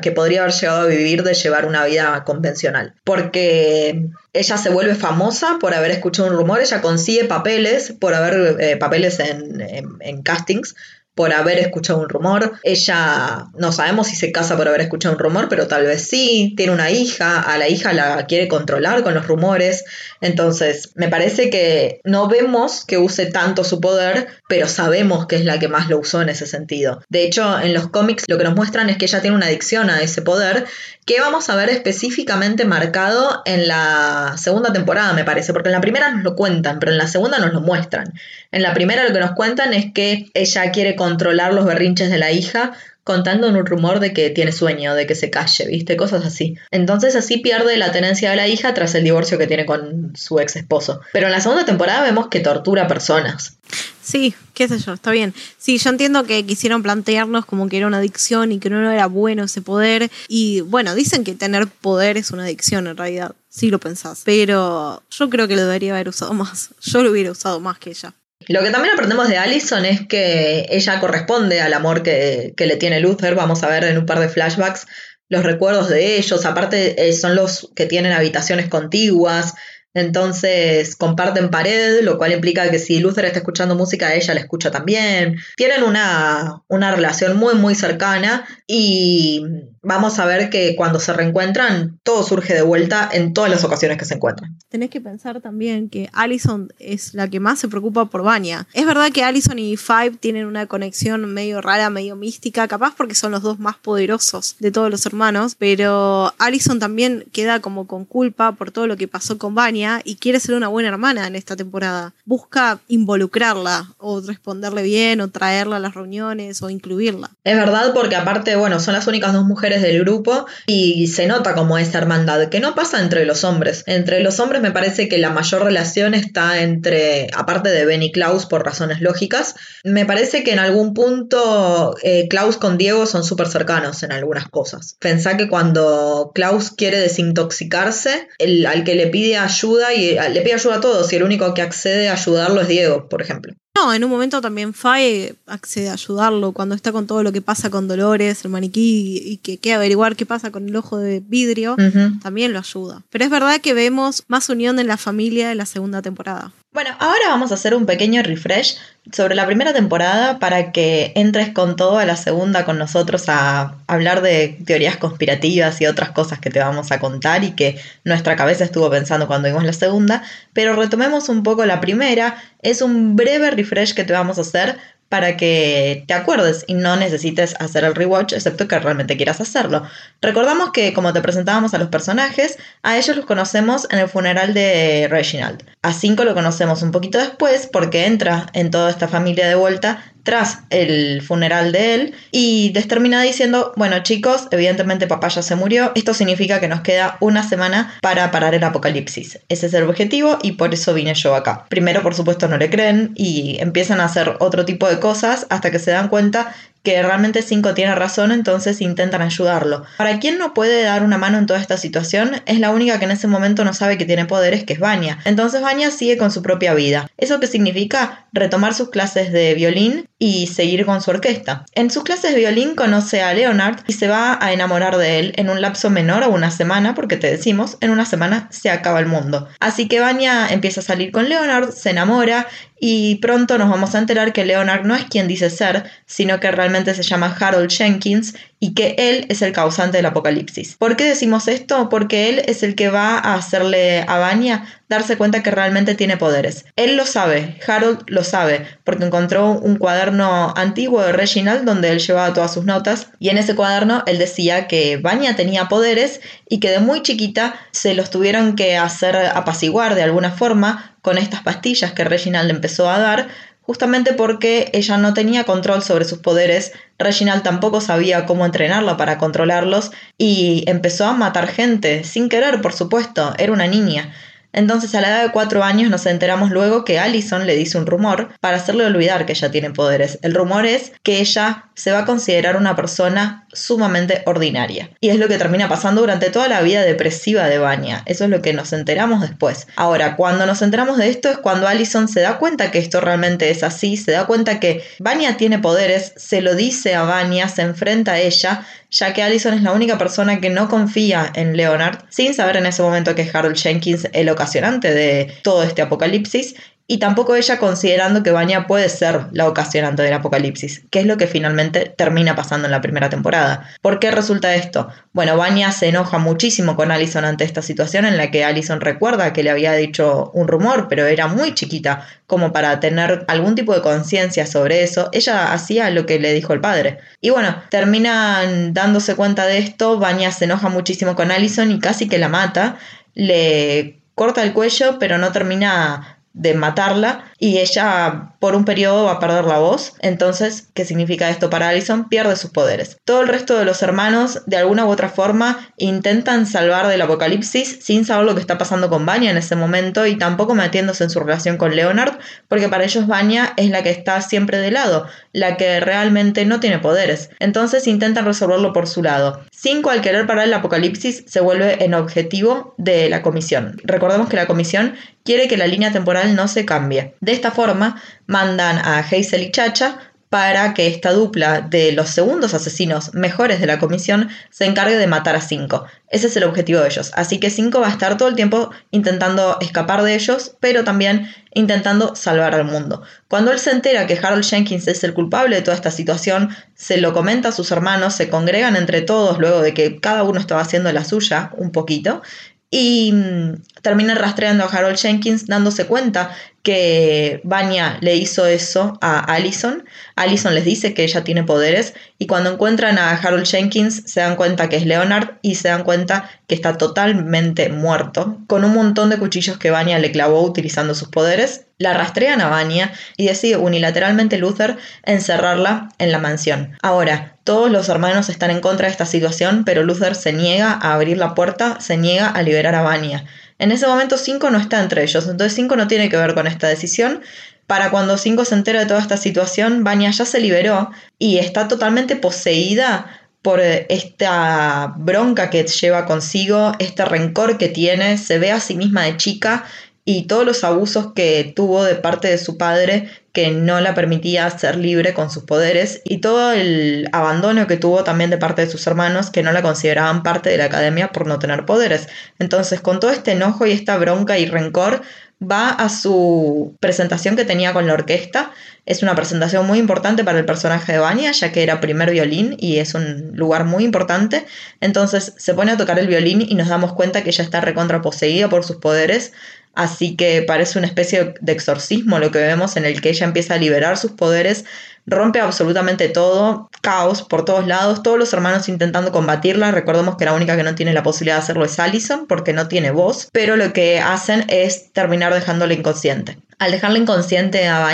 que podría haber llegado a vivir de llevar una vida convencional. Porque ella se vuelve famosa por haber escuchado un rumor, ella consigue papeles, por haber eh, papeles en, en castings, por haber escuchado un rumor. Ella no sabemos si se casa por haber escuchado un rumor, pero tal vez sí. Tiene una hija, a la hija la quiere controlar con los rumores. Entonces, me parece que no vemos que use tanto su poder, pero sabemos que es la que más lo usó en ese sentido. De hecho, en los cómics lo que nos muestran es que ella tiene una adicción a ese poder que vamos a ver específicamente marcado en la segunda temporada, me parece, porque en la primera nos lo cuentan, pero en la segunda nos lo muestran. En la primera lo que nos cuentan es que ella quiere controlar los berrinches de la hija contando un rumor de que tiene sueño, de que se calle, ¿viste? Cosas así. Entonces así pierde la tenencia de la hija tras el divorcio que tiene con su ex esposo. Pero en la segunda temporada vemos que tortura personas. Sí, qué sé yo, está bien. Sí, yo entiendo que quisieron plantearnos como que era una adicción y que no era bueno ese poder. Y bueno, dicen que tener poder es una adicción en realidad, sí lo pensás. Pero yo creo que lo debería haber usado más. Yo lo hubiera usado más que ella. Lo que también aprendemos de Allison es que ella corresponde al amor que, le tiene Luther. Vamos a ver en un par de flashbacks los recuerdos de ellos. Aparte, eh, son los que tienen habitaciones contiguas. Entonces comparten pared, lo cual implica que si Luther está escuchando música, ella la escucha también. Tienen una, una relación muy, muy cercana y vamos a ver que cuando se reencuentran, todo surge de vuelta en todas las ocasiones que se encuentran. Tenés que pensar también que Allison es la que más se preocupa por Vanya. Es verdad que Allison y Five tienen una conexión medio rara, medio mística, capaz porque son los dos más poderosos de todos los hermanos, pero Allison también queda como con culpa por todo lo que pasó con Vanya y quiere ser una buena hermana en esta temporada. Busca involucrarla o responderle bien o traerla a las reuniones o incluirla. Es verdad porque aparte, bueno, son las únicas dos mujeres del grupo y se nota como esa hermandad, que no pasa entre los hombres. Entre los hombres me parece que la mayor relación está entre, aparte de Ben y Klaus por razones lógicas, me parece que en algún punto eh, Klaus con Diego son súper cercanos en algunas cosas. Pensá que cuando Klaus quiere desintoxicarse, el, al que le pide ayuda y le pide ayuda a todos y el único que accede a ayudarlo es Diego, por ejemplo. No, en un momento también Faye accede a ayudarlo cuando está con todo lo que pasa con Dolores, el maniquí, y que quiere averiguar qué pasa con el ojo de vidrio, también lo ayuda. Pero es verdad que vemos más unión en la familia en la segunda temporada. Bueno, ahora vamos a hacer un pequeño refresh sobre la primera temporada para que entres con todo a la segunda con nosotros a hablar de teorías conspirativas y otras cosas que te vamos a contar y que nuestra cabeza estuvo pensando cuando vimos la segunda. Pero retomemos un poco la primera. Es un breve refresh que te vamos a hacer para que te acuerdes y no necesites hacer el rewatch, excepto que realmente quieras hacerlo. Recordamos que como te presentábamos a los personajes, a ellos los conocemos en el funeral de Reginald. A Cinco lo conocemos un poquito después porque entra en toda esta familia de vuelta tras el funeral de él y les termina diciendo, bueno chicos, evidentemente papá ya se murió, esto significa que nos queda una semana para parar el apocalipsis. Ese es el objetivo y por eso vine yo acá. Primero, por supuesto, no le creen y empiezan a hacer otro tipo de cosas hasta que se dan cuenta que realmente Cinco tiene razón, entonces intentan ayudarlo. Para quien no puede dar una mano en toda esta situación, es la única que en ese momento no sabe que tiene poderes, que es Vania. Entonces Vania sigue con su propia vida. ¿Eso qué significa? Retomar sus clases de violín y seguir con su orquesta. En sus clases de violín conoce a Leonard y se va a enamorar de él en un lapso menor a una semana, porque te decimos, en una semana se acaba el mundo. Así que Vania empieza a salir con Leonard, se enamora y pronto nos vamos a enterar que Leonard no es quien dice ser, sino que realmente se llama Harold Jenkins y que él es el causante del apocalipsis. ¿Por qué decimos esto? Porque él es el que va a hacerle a Vanya darse cuenta que realmente tiene poderes. Él lo sabe, Harold lo sabe, porque encontró un cuaderno antiguo de Reginald donde él llevaba todas sus notas y en ese cuaderno él decía que Vanya tenía poderes y que de muy chiquita se los tuvieron que hacer apaciguar de alguna forma con estas pastillas que Reginald empezó a dar justamente porque ella no tenía control sobre sus poderes, Reginald tampoco sabía cómo entrenarla para controlarlos y empezó a matar gente, sin querer, por supuesto, era una niña. Entonces a la edad de cuatro años nos enteramos luego que Allison le dice un rumor para hacerle olvidar que ella tiene poderes. El rumor es que ella se va a considerar una persona sumamente ordinaria. Y es lo que termina pasando durante toda la vida depresiva de Vanya. Eso es lo que nos enteramos después. Ahora, cuando nos enteramos de esto es cuando Allison se da cuenta que esto realmente es así, se da cuenta que Vanya tiene poderes, se lo dice a Vanya, se enfrenta a ella ya que Allison es la única persona que no confía en Leonard, sin saber en ese momento que es Harold Jenkins el ocasionante de todo este apocalipsis, y tampoco ella considerando que Vanya puede ser la ocasionante del apocalipsis, que es lo que finalmente termina pasando en la primera temporada. ¿Por qué resulta esto? Bueno, Vanya se enoja muchísimo con Allison ante esta situación en la que Allison recuerda que le había dicho un rumor, pero era muy chiquita como para tener algún tipo de conciencia sobre eso. Ella hacía lo que le dijo el padre. Y bueno, terminan dándose cuenta de esto, Vanya se enoja muchísimo con Allison y casi que la mata, le corta el cuello, pero no termina de matarla y ella por un periodo va a perder la voz. Entonces, ¿qué significa esto para Allison? Pierde sus poderes. Todo el resto de los hermanos, de alguna u otra forma, intentan salvar del apocalipsis sin saber lo que está pasando con Vanya en ese momento y tampoco metiéndose en su relación con Leonard, porque para ellos Vanya es la que está siempre de lado. La que realmente no tiene poderes. Entonces intentan resolverlo por su lado. 5 al querer parar el apocalipsis se vuelve en objetivo de la comisión. Recordemos que la comisión quiere que la línea temporal no se cambie. De esta forma, mandan a Hazel y Chacha para que esta dupla de los segundos asesinos mejores de la comisión se encargue de matar a Cinco. Ese es el objetivo de ellos. Así que Cinco va a estar todo el tiempo intentando escapar de ellos, pero también intentando salvar al mundo. Cuando él se entera que Harold Jenkins es el culpable de toda esta situación, se lo comenta a sus hermanos, se congregan entre todos luego de que cada uno estaba haciendo la suya un poquito, y mm, termina rastreando a Harold Jenkins dándose cuenta que Vanya le hizo eso a Allison. Allison les dice que ella tiene poderes y cuando encuentran a Harold Jenkins se dan cuenta que es Leonard y se dan cuenta que está totalmente muerto, con un montón de cuchillos que Vanya le clavó utilizando sus poderes. La rastrean a Vanya y decide unilateralmente Luther encerrarla en la mansión. Ahora, todos los hermanos están en contra de esta situación, pero Luther se niega a abrir la puerta, se niega a liberar a Vanya. En ese momento 5 no está entre ellos, entonces 5 no tiene que ver con esta decisión. Para cuando 5 se entera de toda esta situación, Vanya ya se liberó y está totalmente poseída por esta bronca que lleva consigo, este rencor que tiene, se ve a sí misma de chica y todos los abusos que tuvo de parte de su padre que no la permitía ser libre con sus poderes y todo el abandono que tuvo también de parte de sus hermanos que no la consideraban parte de la academia por no tener poderes. Entonces, con todo este enojo y esta bronca y rencor, va a su presentación que tenía con la orquesta. Es una presentación muy importante para el personaje de Vanya, ya que era primer violín y es un lugar muy importante. Entonces se pone a tocar el violín y nos damos cuenta que ella está recontraposeída por sus poderes. Así que parece una especie de exorcismo lo que vemos en el que ella empieza a liberar sus poderes, rompe absolutamente todo, caos por todos lados, todos los hermanos intentando combatirla. Recordemos que la única que no tiene la posibilidad de hacerlo es Allison porque no tiene voz, pero lo que hacen es terminar dejándola inconsciente. Al dejarla inconsciente a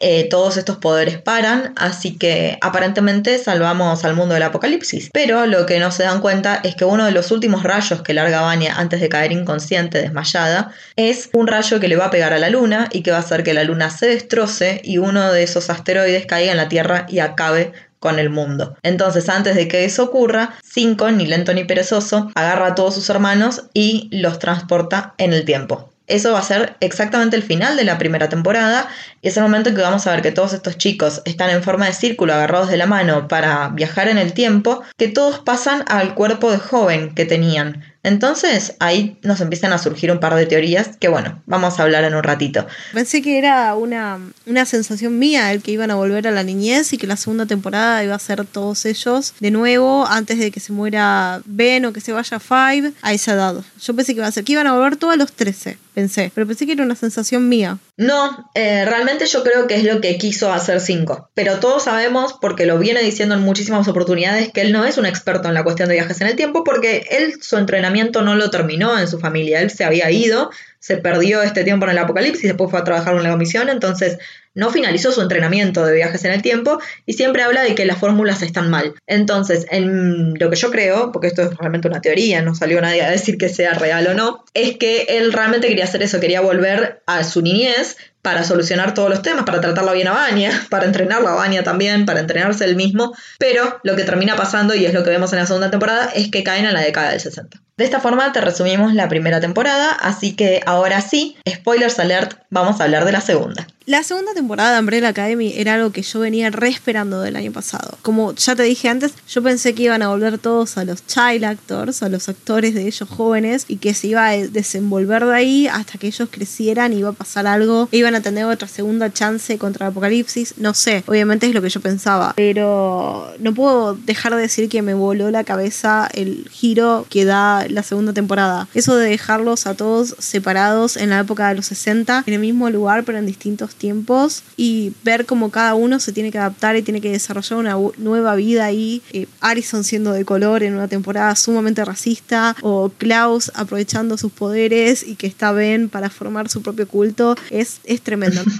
eh, todos estos poderes paran, así que aparentemente salvamos al mundo del apocalipsis. Pero lo que no se dan cuenta es que uno de los últimos rayos que larga Vanya antes de caer inconsciente, desmayada, es un rayo que le va a pegar a la luna y que va a hacer que la luna se destroce y uno de esos asteroides caiga en la Tierra y acabe con el mundo. Entonces, antes de que eso ocurra, Cinco, ni lento ni perezoso, agarra a todos sus hermanos y los transporta en el tiempo. Eso va a ser exactamente el final de la primera temporada y es el momento en que vamos a ver que todos estos chicos están en forma de círculo agarrados de la mano para viajar en el tiempo, que todos pasan al cuerpo de joven que tenían. Entonces ahí nos empiezan a surgir un par de teorías que bueno, vamos a hablar en un ratito. Pensé que era una, una sensación mía el que iban a volver a la niñez y que la segunda temporada iba a ser todos ellos de nuevo antes de que se muera Ben o que se vaya Five a esa edad. Yo pensé que iba a ser que iban a volver todos los 13, pensé, pero pensé que era una sensación mía. No, eh, realmente yo creo que es lo que quiso hacer Cinco. Pero todos sabemos, porque lo viene diciendo en muchísimas oportunidades, que él no es un experto en la cuestión de viajes en el tiempo, porque él su entrenamiento no lo terminó en su familia. Él se había ido, se perdió este tiempo en el apocalipsis, después fue a trabajar en la comisión, entonces no finalizó su entrenamiento de viajes en el tiempo y siempre habla de que las fórmulas están mal. Entonces, en lo que yo creo, porque esto es realmente una teoría, no salió nadie a decir que sea real o no, es que él realmente quería hacer eso, quería volver a su niñez para solucionar todos los temas, para tratarla bien a Vania, para entrenarla a Vania también, para entrenarse él mismo, pero lo que termina pasando, y es lo que vemos en la segunda temporada, es que caen en la década del 60. De esta forma te resumimos la primera temporada, así que ahora sí, spoilers alert, vamos a hablar de la segunda. La segunda temporada de Umbrella Academy era algo que yo venía re esperando del año pasado. Como ya te dije antes, yo pensé que iban a volver todos a los child actors, a los actores de ellos jóvenes, y que se iba a desenvolver de ahí hasta que ellos crecieran, iba a pasar algo, iban a tener otra segunda chance contra el apocalipsis. No sé, obviamente es lo que yo pensaba, pero no puedo dejar de decir que me voló la cabeza el giro que da la segunda temporada. Eso de dejarlos a todos separados en la época de los 60, en el mismo lugar, pero en distintos tiempos y ver cómo cada uno se tiene que adaptar y tiene que desarrollar una nueva vida ahí. Eh, Harrison siendo de color en una temporada sumamente racista o Klaus aprovechando sus poderes y que está Ben para formar su propio culto es, es tremendo.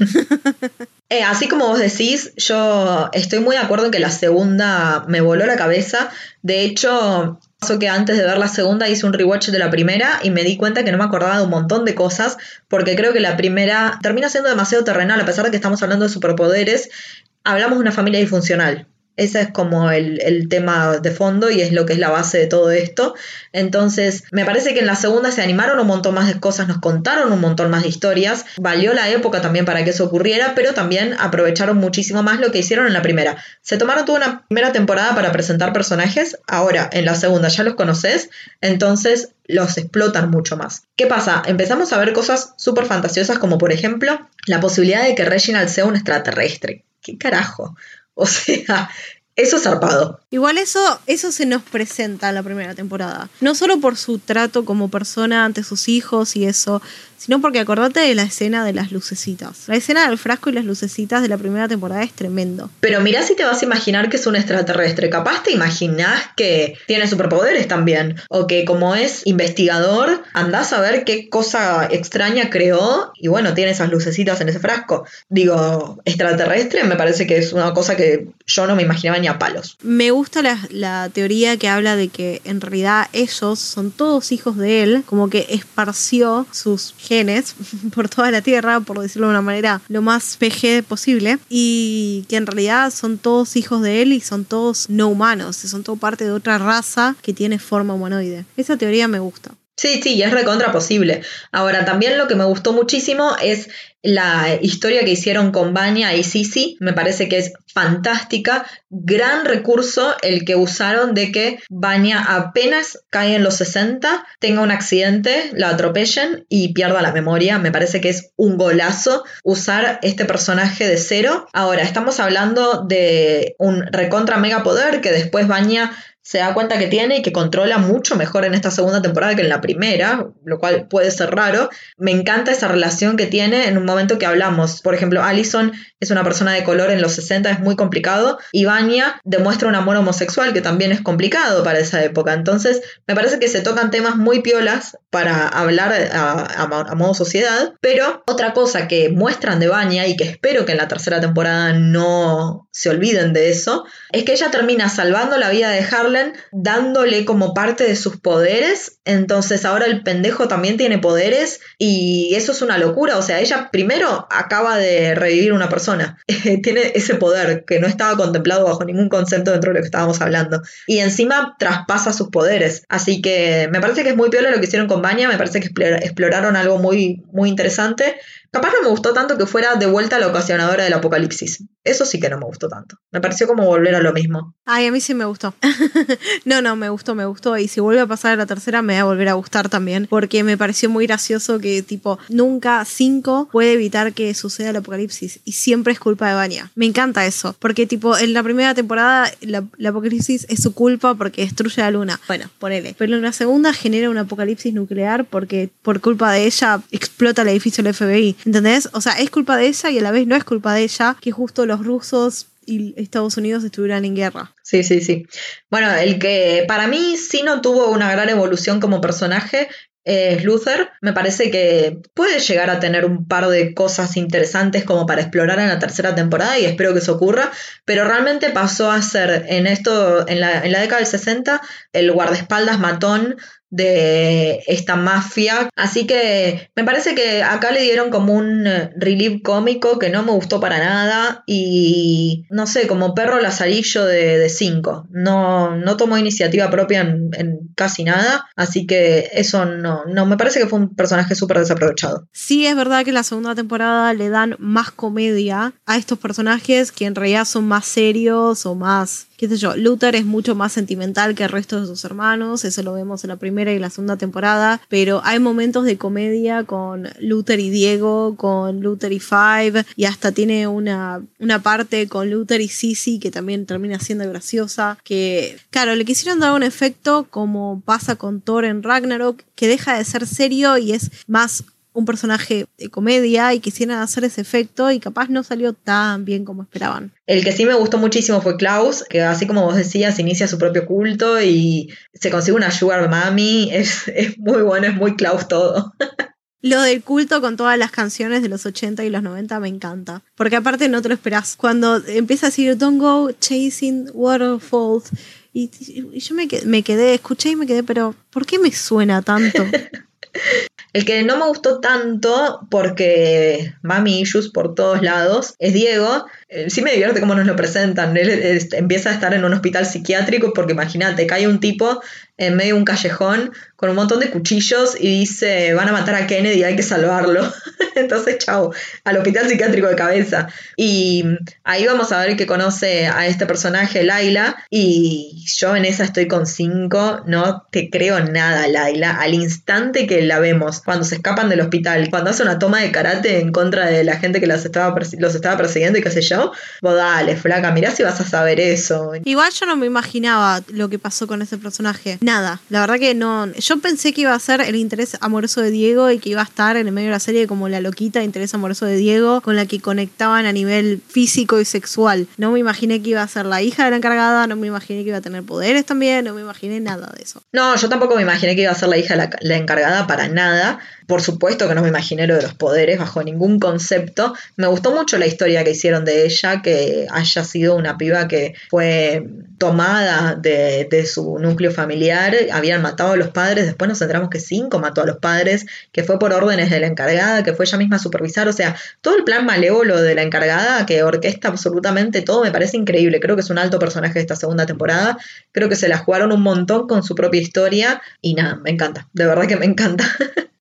Eh, así como vos decís, yo estoy muy de acuerdo en que la segunda me voló la cabeza. De hecho, pasó que antes de ver la segunda hice un rewatch de la primera y me di cuenta que no me acordaba de un montón de cosas, porque creo que la primera termina siendo demasiado terrenal, a pesar de que estamos hablando de superpoderes hablamos de una familia disfuncional. Ese es como el, el, tema de fondo y es lo que es la base de todo esto. Entonces, me parece que en la segunda se animaron un montón más de cosas, nos contaron un montón más de historias. Valió la época también para que eso ocurriera, pero también aprovecharon muchísimo más lo que hicieron en la primera. Se tomaron toda una primera temporada para presentar personajes, ahora en la segunda ya los conoces, entonces los explotan mucho más. ¿Qué pasa? Empezamos a ver cosas súper fantasiosas como por ejemplo la posibilidad de que Reginald sea un extraterrestre. ¿Qué carajo? O sea, eso es zarpado. Igual eso, eso se nos presenta en la primera temporada. No solo por su trato como persona ante sus hijos y eso, sino porque acordate de la escena de las lucecitas. La escena del frasco y las lucecitas de la primera temporada es tremendo. Pero mirá si te vas a imaginar que es un extraterrestre. Capaz te imaginás que tiene superpoderes también. O que como es investigador, andás a ver qué cosa extraña creó y bueno, tiene esas lucecitas en ese frasco. Digo, extraterrestre me parece que es una cosa que yo no me imaginaba ni a palos. Me gusta la, la teoría que habla de que en realidad ellos son todos hijos de él, como que esparció sus genes por toda la Tierra, por decirlo de una manera lo más PG posible, y que en realidad son todos hijos de él y son todos no humanos, son todo parte de otra raza que tiene forma humanoide. Esa teoría me gusta. Sí, sí, es recontra posible. Ahora, también lo que me gustó muchísimo es la historia que hicieron con Banya y Sisi. Me parece que es fantástica. Gran recurso el que usaron de que Banya apenas cae en los 60, tenga un accidente, la atropellen y pierda la memoria. Me parece que es un golazo usar este personaje de cero. Ahora, estamos hablando de un recontra mega poder que después Banya se da cuenta que tiene y que controla mucho mejor en esta segunda temporada que en la primera, lo cual puede ser raro. Me encanta esa relación que tiene en un momento que hablamos. Por ejemplo, Allison es una persona de color en los 60, es muy complicado, y Vanya demuestra un amor homosexual que también es complicado para esa época. Entonces, me parece que se tocan temas muy piolas para hablar a, modo sociedad, pero otra cosa que muestran de Vanya y que espero que en la tercera temporada no se olviden de eso, es que ella termina salvando la vida de Harley dándole como parte de sus poderes. Entonces ahora el pendejo también tiene poderes y eso es una locura. O sea, ella primero acaba de revivir una persona. tiene ese poder que no estaba contemplado bajo ningún concepto dentro de lo que estábamos hablando. Y encima traspasa sus poderes. Así que me parece que es muy peor lo que hicieron con Baña. Me parece que exploraron algo muy, muy interesante. Capaz no me gustó tanto que fuera de vuelta la ocasionadora del apocalipsis. Eso sí que no me gustó tanto. Me pareció como volver a lo mismo. Ay, a mí sí me gustó. no, no, me gustó, me gustó. Y si vuelve a pasar a la tercera, me va a volver a gustar también. Porque me pareció muy gracioso que, tipo, nunca cinco puede evitar que suceda el apocalipsis. Y siempre es culpa de Vanya. Me encanta eso. Porque, tipo, en la primera temporada, el apocalipsis es su culpa porque destruye la luna. Bueno, ponele. Pero en la segunda genera un apocalipsis nuclear porque por culpa de ella explota el edificio del FBI. ¿Entendés? O sea, es culpa de ella y a la vez no es culpa de ella que justo los rusos y Estados Unidos estuvieran en guerra. Sí, sí, sí. Bueno, el que para mí sí no tuvo una gran evolución como personaje es Luther. Me parece que puede llegar a tener un par de cosas interesantes como para explorar en la tercera temporada y espero que eso ocurra, pero realmente pasó a ser en esto, en la, en la década del 60, el guardaespaldas matón de esta mafia. Así que me parece que acá le dieron como un eh, relief cómico que no me gustó para nada y no sé, como perro lazarillo de 5. No, no tomó iniciativa propia en, casi nada, así que eso no, no, me parece que fue un personaje súper desaprovechado. Sí, es verdad que la segunda temporada le dan más comedia a estos personajes que en realidad son más serios o más qué sé yo, Luther es mucho más sentimental que el resto de sus hermanos, eso lo vemos en la primera y la segunda temporada, pero hay momentos de comedia con Luther y Diego, con Luther y Five, y hasta tiene una, una parte con Luther y Sissy que también termina siendo graciosa, que claro, le quisieron dar un efecto como pasa con Thor en Ragnarok, que deja de ser serio y es más un personaje de comedia y quisieran hacer ese efecto y capaz no salió tan bien como esperaban. El que sí me gustó muchísimo fue Klaus, que así como vos decías, inicia su propio culto y se consigue una sugar mami. Es, es muy bueno, es muy Klaus todo. Lo del culto con todas las canciones de los 80 y los 90 me encanta. Porque aparte no te lo esperás. Cuando empieza a decir Don't go chasing waterfalls. Y, y yo me quedé, escuché y me quedé, pero ¿por qué me suena tanto? El que no me gustó tanto porque mami issues por todos lados es Diego. Eh, sí me divierte cómo nos lo presentan. Él empieza a estar en un hospital psiquiátrico porque imagínate, cae un tipo en medio de un callejón con un montón de cuchillos y dice, van a matar a Kennedy hay que salvarlo. Entonces, chao, al hospital psiquiátrico de cabeza. Y ahí vamos a ver que conoce a este personaje, Laila, y yo en esa estoy con cinco, no te creo nada, Laila. Al instante que la vemos, cuando se escapan del hospital, cuando hace una toma de karate en contra de la gente que los estaba, los estaba persiguiendo y qué sé yo, vos dale, flaca, mirá si vas a saber eso. Igual yo no me imaginaba lo que pasó con ese personaje. Nada, la verdad que no. Yo pensé que iba a ser el interés amoroso de Diego y que iba a estar en el medio de la serie como la loquita interés amoroso de Diego con la que conectaban a nivel físico y sexual. No me imaginé que iba a ser la hija de la encargada, no me imaginé que iba a tener poderes también, no me imaginé nada de eso. No, yo tampoco me imaginé que iba a ser la hija de la, encargada para nada. Por supuesto que no me imaginé lo de los poderes bajo ningún concepto. Me gustó mucho la historia que hicieron de ella, que haya sido una piba que fue tomada de, su núcleo familiar, habían matado a los padres, después nos enteramos que cinco mató a los padres, que fue por órdenes de la encargada, que fue ella misma a supervisar, o sea, todo el plan malévolo de la encargada que orquesta absolutamente todo me parece increíble, creo que es un alto personaje de esta segunda temporada, creo que se la jugaron un montón con su propia historia y nada, me encanta, de verdad que me encanta.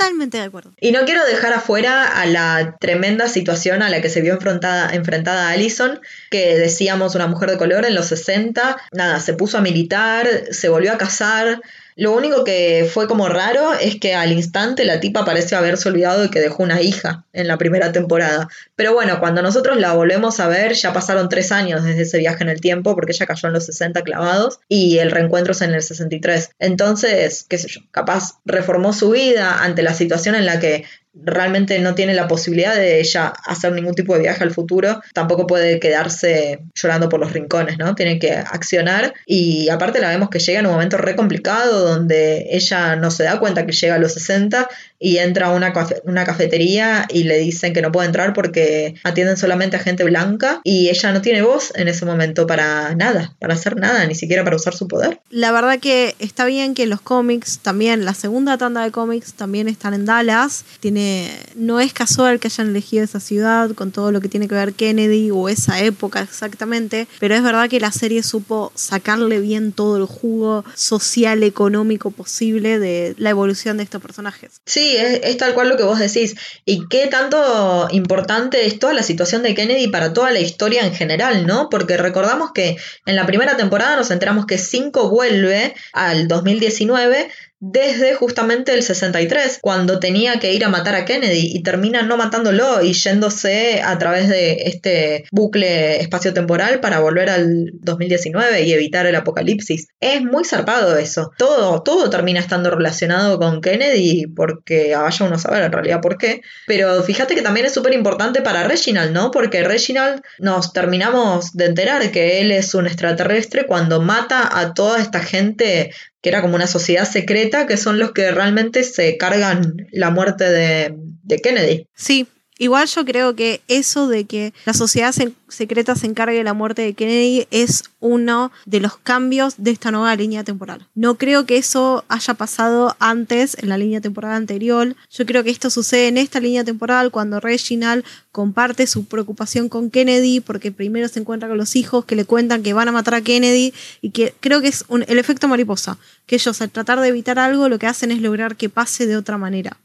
Totalmente de acuerdo. Y no quiero dejar afuera a la tremenda situación a la que se vio enfrentada, enfrentada Allison, que decíamos una mujer de color en los 60, nada, se puso a militar, se volvió a casar, lo único que fue como raro es que al instante la tipa parece haberse olvidado de que dejó una hija en la primera temporada. Pero bueno, cuando nosotros la volvemos a ver, ya pasaron tres años desde ese viaje en el tiempo, porque ella cayó en los 60 clavados y el reencuentro es en el 63. Entonces, qué sé yo, capaz reformó su vida ante la situación en la que realmente no tiene la posibilidad de ella hacer ningún tipo de viaje al futuro, tampoco puede quedarse llorando por los rincones, ¿no? Tiene que accionar y aparte la vemos que llega en un momento re complicado donde ella no se da cuenta que llega a los 60 y entra a una, una cafetería y le dicen que no puede entrar porque atienden solamente a gente blanca y ella no tiene voz en ese momento para nada, para hacer nada, ni siquiera para usar su poder. La verdad que está bien que los cómics también, la segunda tanda de cómics también están en Dallas, tiene, no es casual que hayan elegido esa ciudad con todo lo que tiene que ver Kennedy o esa época exactamente, pero es verdad que la serie supo sacarle bien todo el jugo social, económico posible de la evolución de estos personajes. Sí, es, tal cual lo que vos decís. Y qué tanto importante es toda la situación de Kennedy para toda la historia en general, ¿no? Porque recordamos que en la primera temporada nos enteramos que 5 vuelve al 2019 desde justamente el 63, cuando tenía que ir a matar a Kennedy y termina no matándolo y yéndose a través de este bucle espacio-temporal para volver al 2019 y evitar el apocalipsis. Es muy zarpado eso. Todo, todo termina estando relacionado con Kennedy porque vaya uno a saber en realidad por qué. Pero fíjate que también es súper importante para Reginald, ¿no? Porque Reginald nos terminamos de enterar que él es un extraterrestre cuando mata a toda esta gente que era como una sociedad secreta, que son los que realmente se cargan la muerte de, de Kennedy. Sí, Igual yo creo que eso de que la sociedad secreta se encargue de la muerte de Kennedy es uno de los cambios de esta nueva línea temporal. No creo que eso haya pasado antes en la línea temporal anterior. Yo creo que esto sucede en esta línea temporal cuando Reginald comparte su preocupación con Kennedy porque primero se encuentra con los hijos que le cuentan que van a matar a Kennedy y que creo que es el efecto mariposa, que ellos al tratar de evitar algo lo que hacen es lograr que pase de otra manera.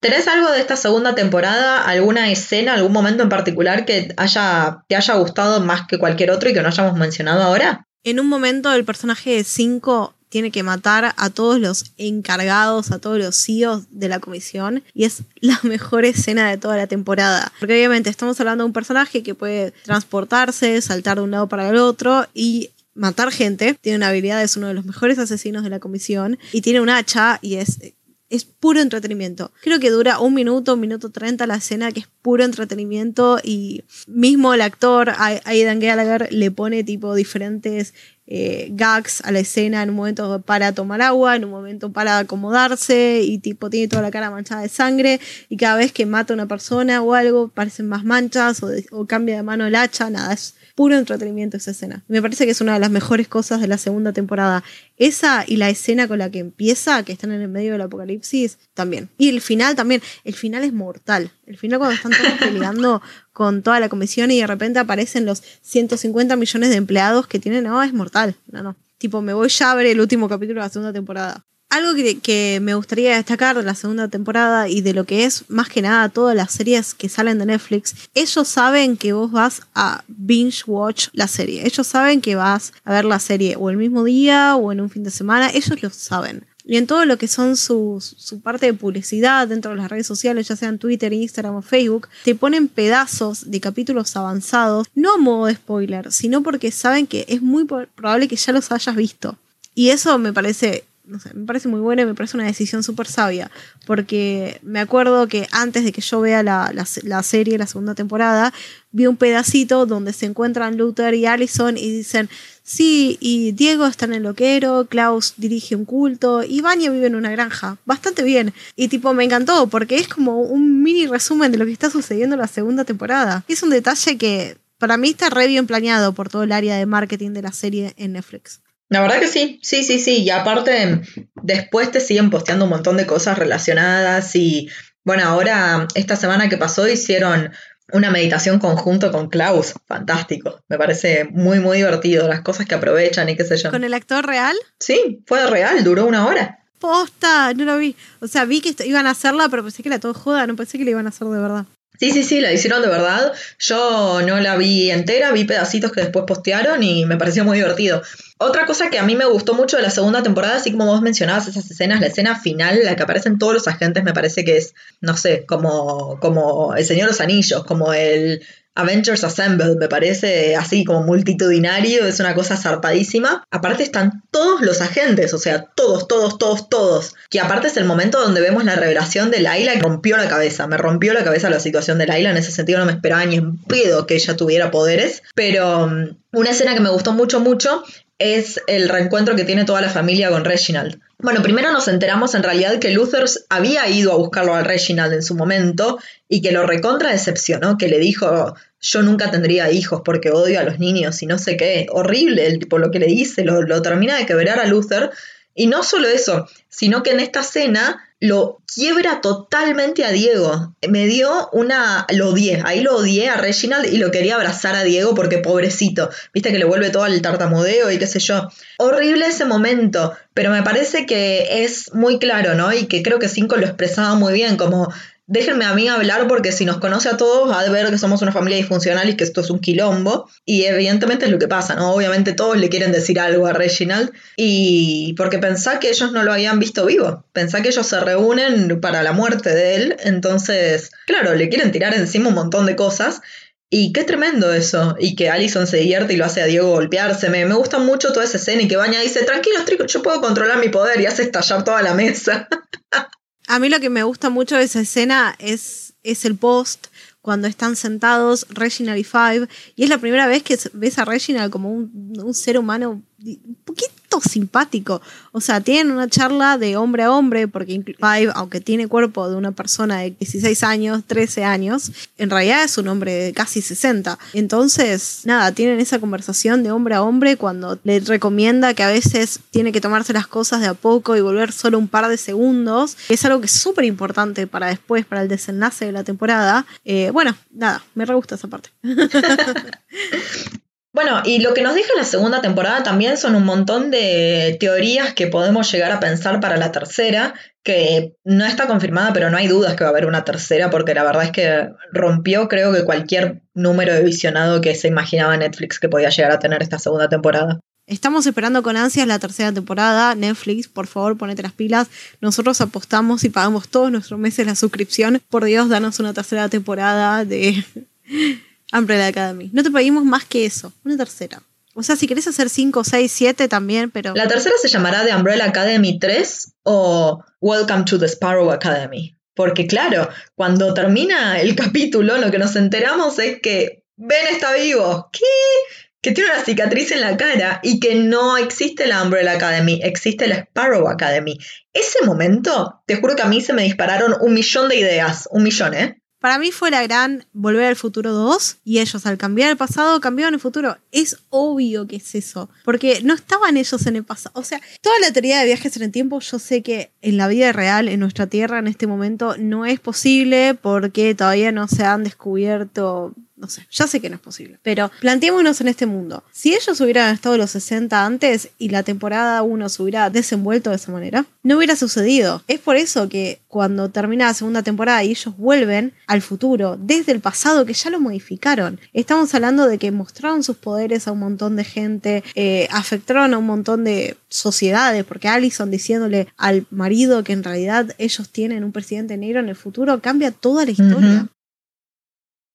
¿Tenés algo de esta segunda temporada, alguna escena, algún momento en particular que haya, te haya gustado más que cualquier otro y que no hayamos mencionado ahora? En un momento el personaje de 5 tiene que matar a todos los encargados, a todos los CEOs de la comisión y es la mejor escena de toda la temporada. Porque obviamente estamos hablando de un personaje que puede transportarse, saltar de un lado para el otro y matar gente. Tiene una habilidad, es uno de los mejores asesinos de la comisión y tiene un hacha y es es puro entretenimiento. Creo que dura un minuto, un minuto treinta la escena, que es puro entretenimiento y mismo el actor, Aidan Gallagher, le pone tipo diferentes eh, gags a la escena, en un momento para tomar agua, en un momento para acomodarse y tipo tiene toda la cara manchada de sangre y cada vez que mata a una persona o algo parecen más manchas o, o cambia de mano el hacha, nada, es puro entretenimiento esa escena. Me parece que es una de las mejores cosas de la segunda temporada. Esa y la escena con la que empieza, que están en el medio del apocalipsis, también. Y el final también. El final es mortal. El final cuando están todos peleando con toda la comisión y de repente aparecen los 150 millones de empleados que tienen, no, es mortal. No, no. Tipo, me voy ya a ver el último capítulo de la segunda temporada. Algo que, me gustaría destacar de la segunda temporada y de lo que es más que nada todas las series que salen de Netflix, ellos saben que vos vas a binge watch la serie. Ellos saben que vas a ver la serie o el mismo día o en un fin de semana. Ellos lo saben. Y en todo lo que son su, su, parte de publicidad dentro de las redes sociales, ya sean Twitter, Instagram o Facebook, te ponen pedazos de capítulos avanzados, no a modo de spoiler, sino porque saben que es muy probable que ya los hayas visto. Y eso me parece no sé, me parece muy buena y me parece una decisión súper sabia, porque me acuerdo que antes de que yo vea la, la, serie, la segunda temporada, vi un pedacito donde se encuentran Luther y Allison y dicen, sí, y Diego está en el loquero, Klaus dirige un culto y Vanya vive en una granja, bastante bien. Y tipo, me encantó, porque es como un mini resumen de lo que está sucediendo en la segunda temporada. Es un detalle que para mí está re bien planeado por todo el área de marketing de la serie en Netflix. La verdad que sí, sí, sí, sí. Y aparte, después te siguen posteando un montón de cosas relacionadas. Y bueno, ahora, esta semana que pasó, hicieron una meditación conjunto con Klaus. Fantástico. Me parece muy, muy divertido. Las cosas que aprovechan y qué sé yo. ¿Con el actor real? Sí, fue real, duró una hora. Posta, no lo vi. O sea, vi que iban a hacerla, pero pensé que era todo joda, no pensé que la iban a hacer de verdad. Sí, sí, sí, la hicieron de verdad. Yo no la vi entera, vi pedacitos que después postearon y me pareció muy divertido. Otra cosa que a mí me gustó mucho de la segunda temporada, así como vos mencionabas esas escenas, la escena final, la que aparecen todos los agentes, me parece que es, no sé, como, como el Señor de los Anillos, como el Avengers Assemble, me parece así como multitudinario, es una cosa zarpadísima. Aparte están todos los agentes, o sea, todos, todos, todos, todos. Que aparte es el momento donde vemos la revelación de Laila que rompió la cabeza. Me rompió la cabeza la situación de Laila, en ese sentido no me esperaba ni en pedo que ella tuviera poderes. Pero mm, una escena que me gustó mucho, mucho es el reencuentro que tiene toda la familia con Reginald. Bueno, primero nos enteramos en realidad que Luther había ido a buscarlo al Reginald en su momento y que lo recontra decepcionó, que le dijo, yo nunca tendría hijos porque odio a los niños y no sé qué, horrible el tipo lo que le dice, lo, lo termina de quebrar a Luther. Y no solo eso, sino que en esta escena lo quiebra totalmente a Diego. Me dio una. Lo odié. Ahí lo odié a Reginald y lo quería abrazar a Diego porque pobrecito. Viste que le vuelve todo al tartamudeo y qué sé yo. Horrible ese momento. Pero me parece que es muy claro, ¿no? Y que creo que Cinco lo expresaba muy bien. Como déjenme a mí hablar porque si nos conoce a todos va a ver que somos una familia disfuncional y que esto es un quilombo. Y evidentemente es lo que pasa, ¿no? Obviamente todos le quieren decir algo a Reginald y porque pensá que ellos no lo habían visto vivo. Pensá que ellos se reúnen para la muerte de él. Entonces, claro, le quieren tirar encima un montón de cosas. Y qué tremendo eso. Y que Allison se divierte y lo hace a Diego golpearse. Me, me gusta mucho toda esa escena y que Baña dice, tranquilos, tricos, yo puedo controlar mi poder y hace estallar toda la mesa. A mí lo que me gusta mucho de esa escena es, es el post cuando están sentados Reginald y Five. Y es la primera vez que ves a Reginald como un, un ser humano un poquito simpático. O sea, tienen una charla de hombre a hombre, porque Five, aunque tiene cuerpo de una persona de 16 años, 13 años, en realidad es un hombre de casi 60. Entonces, nada, tienen esa conversación de hombre a hombre cuando le recomienda que a veces tiene que tomarse las cosas de a poco y volver solo un par de segundos. Es algo que es súper importante para después, para el desenlace de la temporada. Eh, bueno, nada, me re gusta esa parte. Y lo que nos deja la segunda temporada también son un montón de teorías que podemos llegar a pensar para la tercera, que no está confirmada, pero no hay dudas que va a haber una tercera, porque la verdad es que rompió creo que cualquier número de visionado que se imaginaba Netflix que podía llegar a tener esta segunda temporada. Estamos esperando con ansias la tercera temporada. Netflix, por favor, ponete las pilas. Nosotros apostamos y pagamos todos nuestros meses la suscripción. Por Dios, danos una tercera temporada de Umbrella Academy. No te pedimos más que eso, una tercera. O sea, si querés hacer 5, 6, 7 también, pero... ¿La tercera se llamará The Umbrella Academy 3 o Welcome to the Sparrow Academy? Porque claro, cuando termina el capítulo, lo que nos enteramos es que Ben está vivo. ¿Qué? que tiene una cicatriz en la cara y que no existe la Umbrella Academy, existe la Sparrow Academy. Ese momento, te juro que a mí se me dispararon un millón de ideas, un millón, ¿eh? Para mí fue la gran Volver al Futuro 2 y ellos al cambiar el pasado cambiaron el futuro. Es obvio que es eso, porque no estaban ellos en el pasado. O sea, toda la teoría de viajes en el tiempo yo sé que en la vida real, en nuestra Tierra, en este momento, no es posible porque todavía no se han descubierto no sé, ya sé que no es posible. Pero planteémonos en este mundo. Si ellos hubieran estado los 60 antes y la temporada 1 se hubiera desenvuelto de esa manera, no hubiera sucedido. Es por eso que cuando termina la segunda temporada y ellos vuelven al futuro, desde el pasado que ya lo modificaron, estamos hablando de que mostraron sus poderes a un montón de gente, eh, afectaron a un montón de sociedades, porque Allison diciéndole al marido que en realidad ellos tienen un presidente negro en el futuro cambia toda la historia.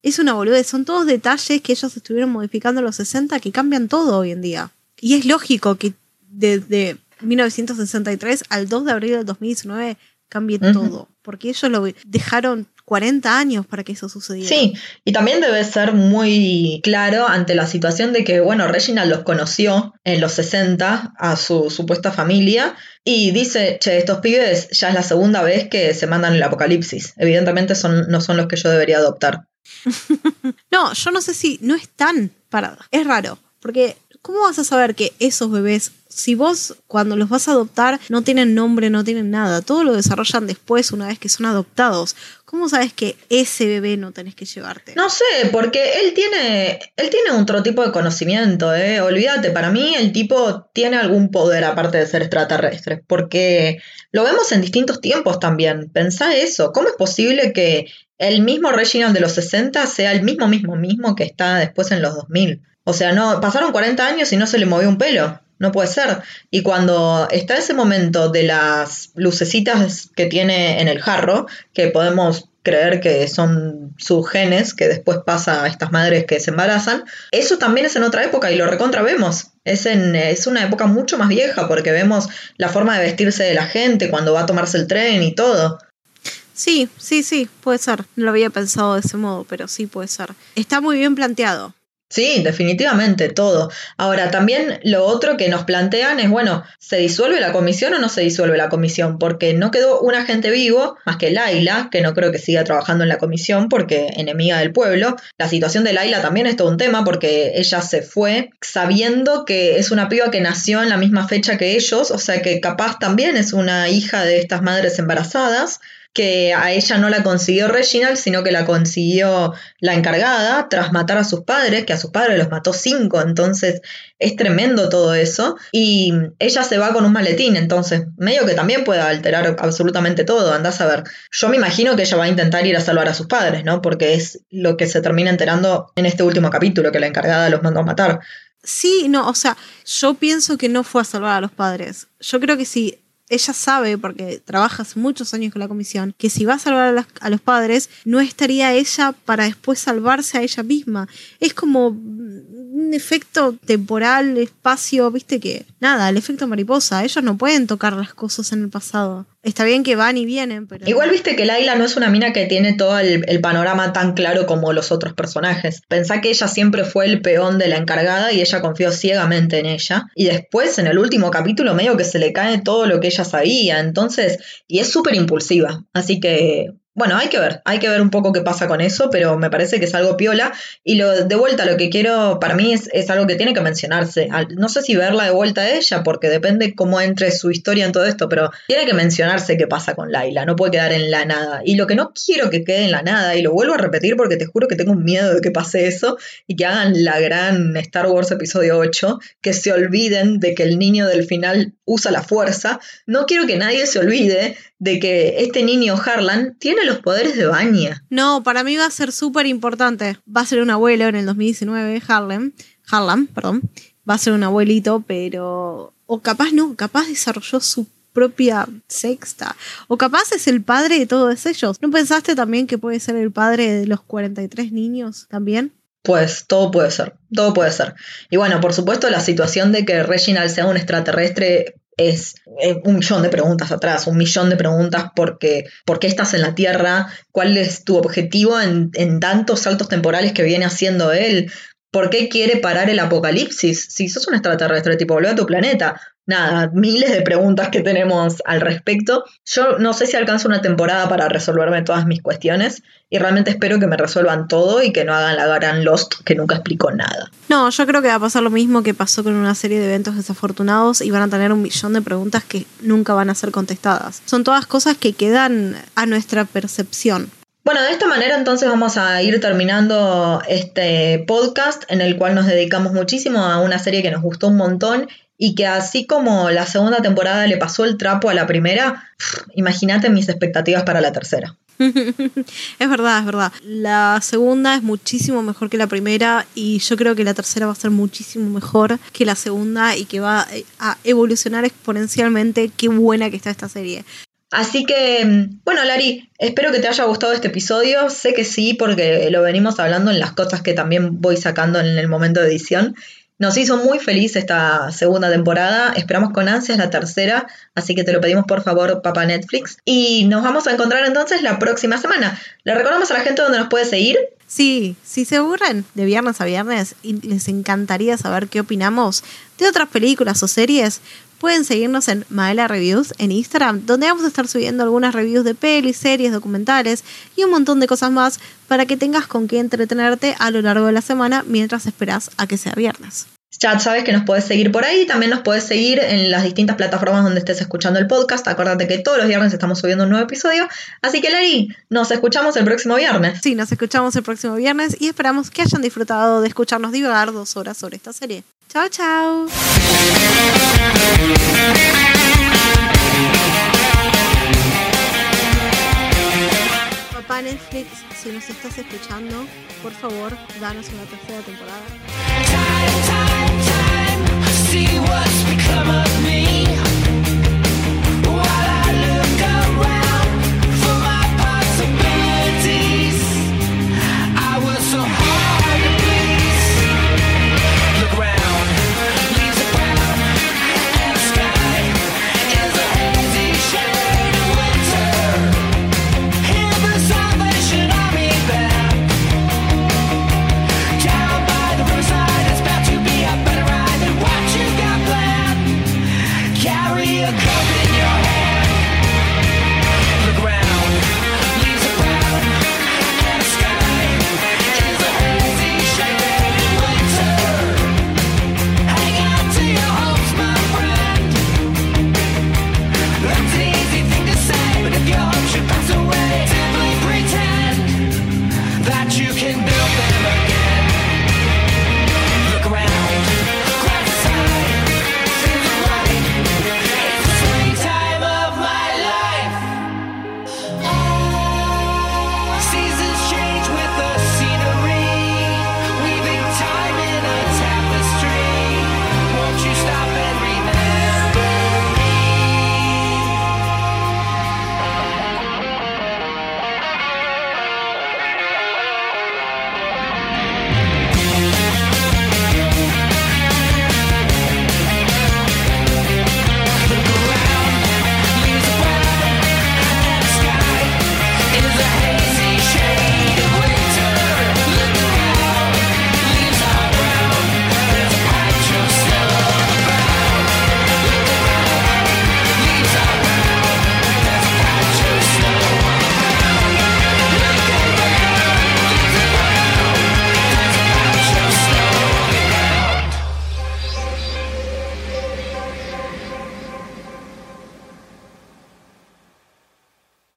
Es una boludez, son todos detalles que ellos estuvieron modificando en los 60 que cambian todo hoy en día. Y es lógico que desde 1963 al 2 de abril del 2019 cambie todo, porque ellos lo dejaron 40 años para que eso sucediera. Sí, y también debe ser muy claro ante la situación de que, bueno, Reginald los conoció en los 60 a su supuesta familia y dice, che, estos pibes ya es la segunda vez que se mandan el apocalipsis. Evidentemente son, no son los que yo debería adoptar. no, yo no sé si no están parados. Es raro, porque ¿cómo vas a saber que esos bebés, si vos cuando los vas a adoptar no tienen nombre, no tienen nada, todo lo desarrollan después una vez que son adoptados? ¿Cómo sabes que ese bebé no tenés que llevarte? No sé, porque él tiene, él tiene otro tipo de conocimiento, ¿eh? Olvídate, para mí el tipo tiene algún poder aparte de ser extraterrestre, porque lo vemos en distintos tiempos también. Pensá eso, ¿cómo es posible que el mismo Reginald de los 60 sea el mismo, mismo, mismo que está después en los 2000. O sea, no, pasaron 40 años y no se le movió un pelo. No puede ser. Y cuando está ese momento de las lucecitas que tiene en el jarro, que podemos creer que son sus genes, que después pasa a estas madres que se embarazan, eso también es en otra época y lo recontra vemos. Es, en, es una época mucho más vieja porque vemos la forma de vestirse de la gente cuando va a tomarse el tren y todo. Sí, sí, sí, puede ser. No lo había pensado de ese modo, pero sí puede ser. Está muy bien planteado. Sí, definitivamente, todo. Ahora, también lo otro que nos plantean es, bueno, ¿se disuelve la comisión o no se disuelve la comisión? Porque no quedó un agente vivo, más que Laila, que no creo que siga trabajando en la comisión porque enemiga del pueblo. La situación de Laila también es todo un tema porque ella se fue sabiendo que es una piba que nació en la misma fecha que ellos, o sea que capaz también es una hija de estas madres embarazadas que a ella no la consiguió Reginald, sino que la consiguió la encargada tras matar a sus padres, que a sus padres los mató cinco, entonces es tremendo todo eso. Y ella se va con un maletín, entonces medio que también puede alterar absolutamente todo, andás a ver. Yo me imagino que ella va a intentar ir a salvar a sus padres, ¿no? Porque es lo que se termina enterando en este último capítulo, que la encargada los mandó a matar. Sí, no, o sea, yo pienso que no fue a salvar a los padres. Yo creo que si ella sabe, porque trabaja hace muchos años con la comisión, que si va a salvar a, los padres, no estaría ella para después salvarse a ella misma. Es como un efecto temporal, espacio, viste que, nada, el efecto mariposa. Ellos no pueden tocar las cosas en el pasado. Está bien que van y vienen, pero. Igual viste que Laila no es una mina que tiene todo el, panorama tan claro como los otros personajes. Pensá que ella siempre fue el peón de la encargada y ella confió ciegamente en ella. Y después, en el último capítulo, medio que se le cae todo lo que ella sabía. Entonces, y es súper impulsiva. Así que bueno, hay que ver, hay que ver un poco qué pasa con eso, pero me parece que es algo piola. Y lo de vuelta, lo que quiero para mí es, es algo que tiene que mencionarse. No sé si verla de vuelta a ella, porque depende cómo entre su historia en todo esto, pero tiene que mencionarse qué pasa con Laila, no puede quedar en la nada. Y lo que no quiero que quede en la nada, y lo vuelvo a repetir porque te juro que tengo miedo de que pase eso, y que hagan la gran Star Wars episodio 8, que se olviden de que el niño del final usa la fuerza. No quiero que nadie se olvide de que este niño Harlan tiene los poderes de Vanya. No, para mí va a ser súper importante. Va a ser un abuelo en el 2019, Harlan. Harlan, perdón. Va a ser un abuelito, pero... O capaz no, capaz desarrolló su propia sexta. O capaz es el padre de todos ellos. ¿No pensaste también que puede ser el padre de los 43 niños también? Pues todo puede ser, todo puede ser. Y bueno, por supuesto la situación de que Reginald sea un extraterrestre es, un millón de preguntas atrás, un millón de preguntas porque por qué estás en la Tierra, cuál es tu objetivo en, tantos saltos temporales que viene haciendo él, ¿Por qué quiere parar el apocalipsis? Si sos un extraterrestre, tipo, volvé a tu planeta. Nada, miles de preguntas que tenemos al respecto. Yo no sé si alcanzo una temporada para resolverme todas mis cuestiones y realmente espero que me resuelvan todo y que no hagan la gran Lost que nunca explicó nada. No, yo creo que va a pasar lo mismo que pasó con una serie de eventos desafortunados y van a tener un millón de preguntas que nunca van a ser contestadas. Son todas cosas que quedan a nuestra percepción. Bueno, de esta manera entonces vamos a ir terminando este podcast en el cual nos dedicamos muchísimo a una serie que nos gustó un montón y que así como la segunda temporada le pasó el trapo a la primera, imagínate mis expectativas para la tercera. es verdad, es verdad. La segunda es muchísimo mejor que la primera y yo creo que la tercera va a ser muchísimo mejor que la segunda y que va a evolucionar exponencialmente. Qué buena que está esta serie. Así que, bueno, Lari, espero que te haya gustado este episodio. Sé que sí, porque lo venimos hablando en las cosas que también voy sacando en el momento de edición. Nos hizo muy feliz esta segunda temporada. Esperamos con ansias la tercera. Así que te lo pedimos por favor, papá Netflix. Y nos vamos a encontrar entonces la próxima semana. Le recordamos a la gente donde nos puede seguir. Sí, si se aburren de viernes a viernes y les encantaría saber qué opinamos de otras películas o series, pueden seguirnos en Maela Reviews en Instagram, donde vamos a estar subiendo algunas reviews de pelis, series, documentales y un montón de cosas más para que tengas con qué entretenerte a lo largo de la semana mientras esperas a que sea viernes. Ya sabes que nos puedes seguir por ahí, también nos puedes seguir en las distintas plataformas donde estés escuchando el podcast. Acuérdate que todos los viernes estamos subiendo un nuevo episodio. Así que, Larry, nos escuchamos el próximo viernes. Sí, nos escuchamos el próximo viernes y esperamos que hayan disfrutado de escucharnos divagar dos horas sobre esta serie. Chao, chao. Papá Netflix, si nos estás escuchando, por favor, danos una tercera temporada. Time, time, time,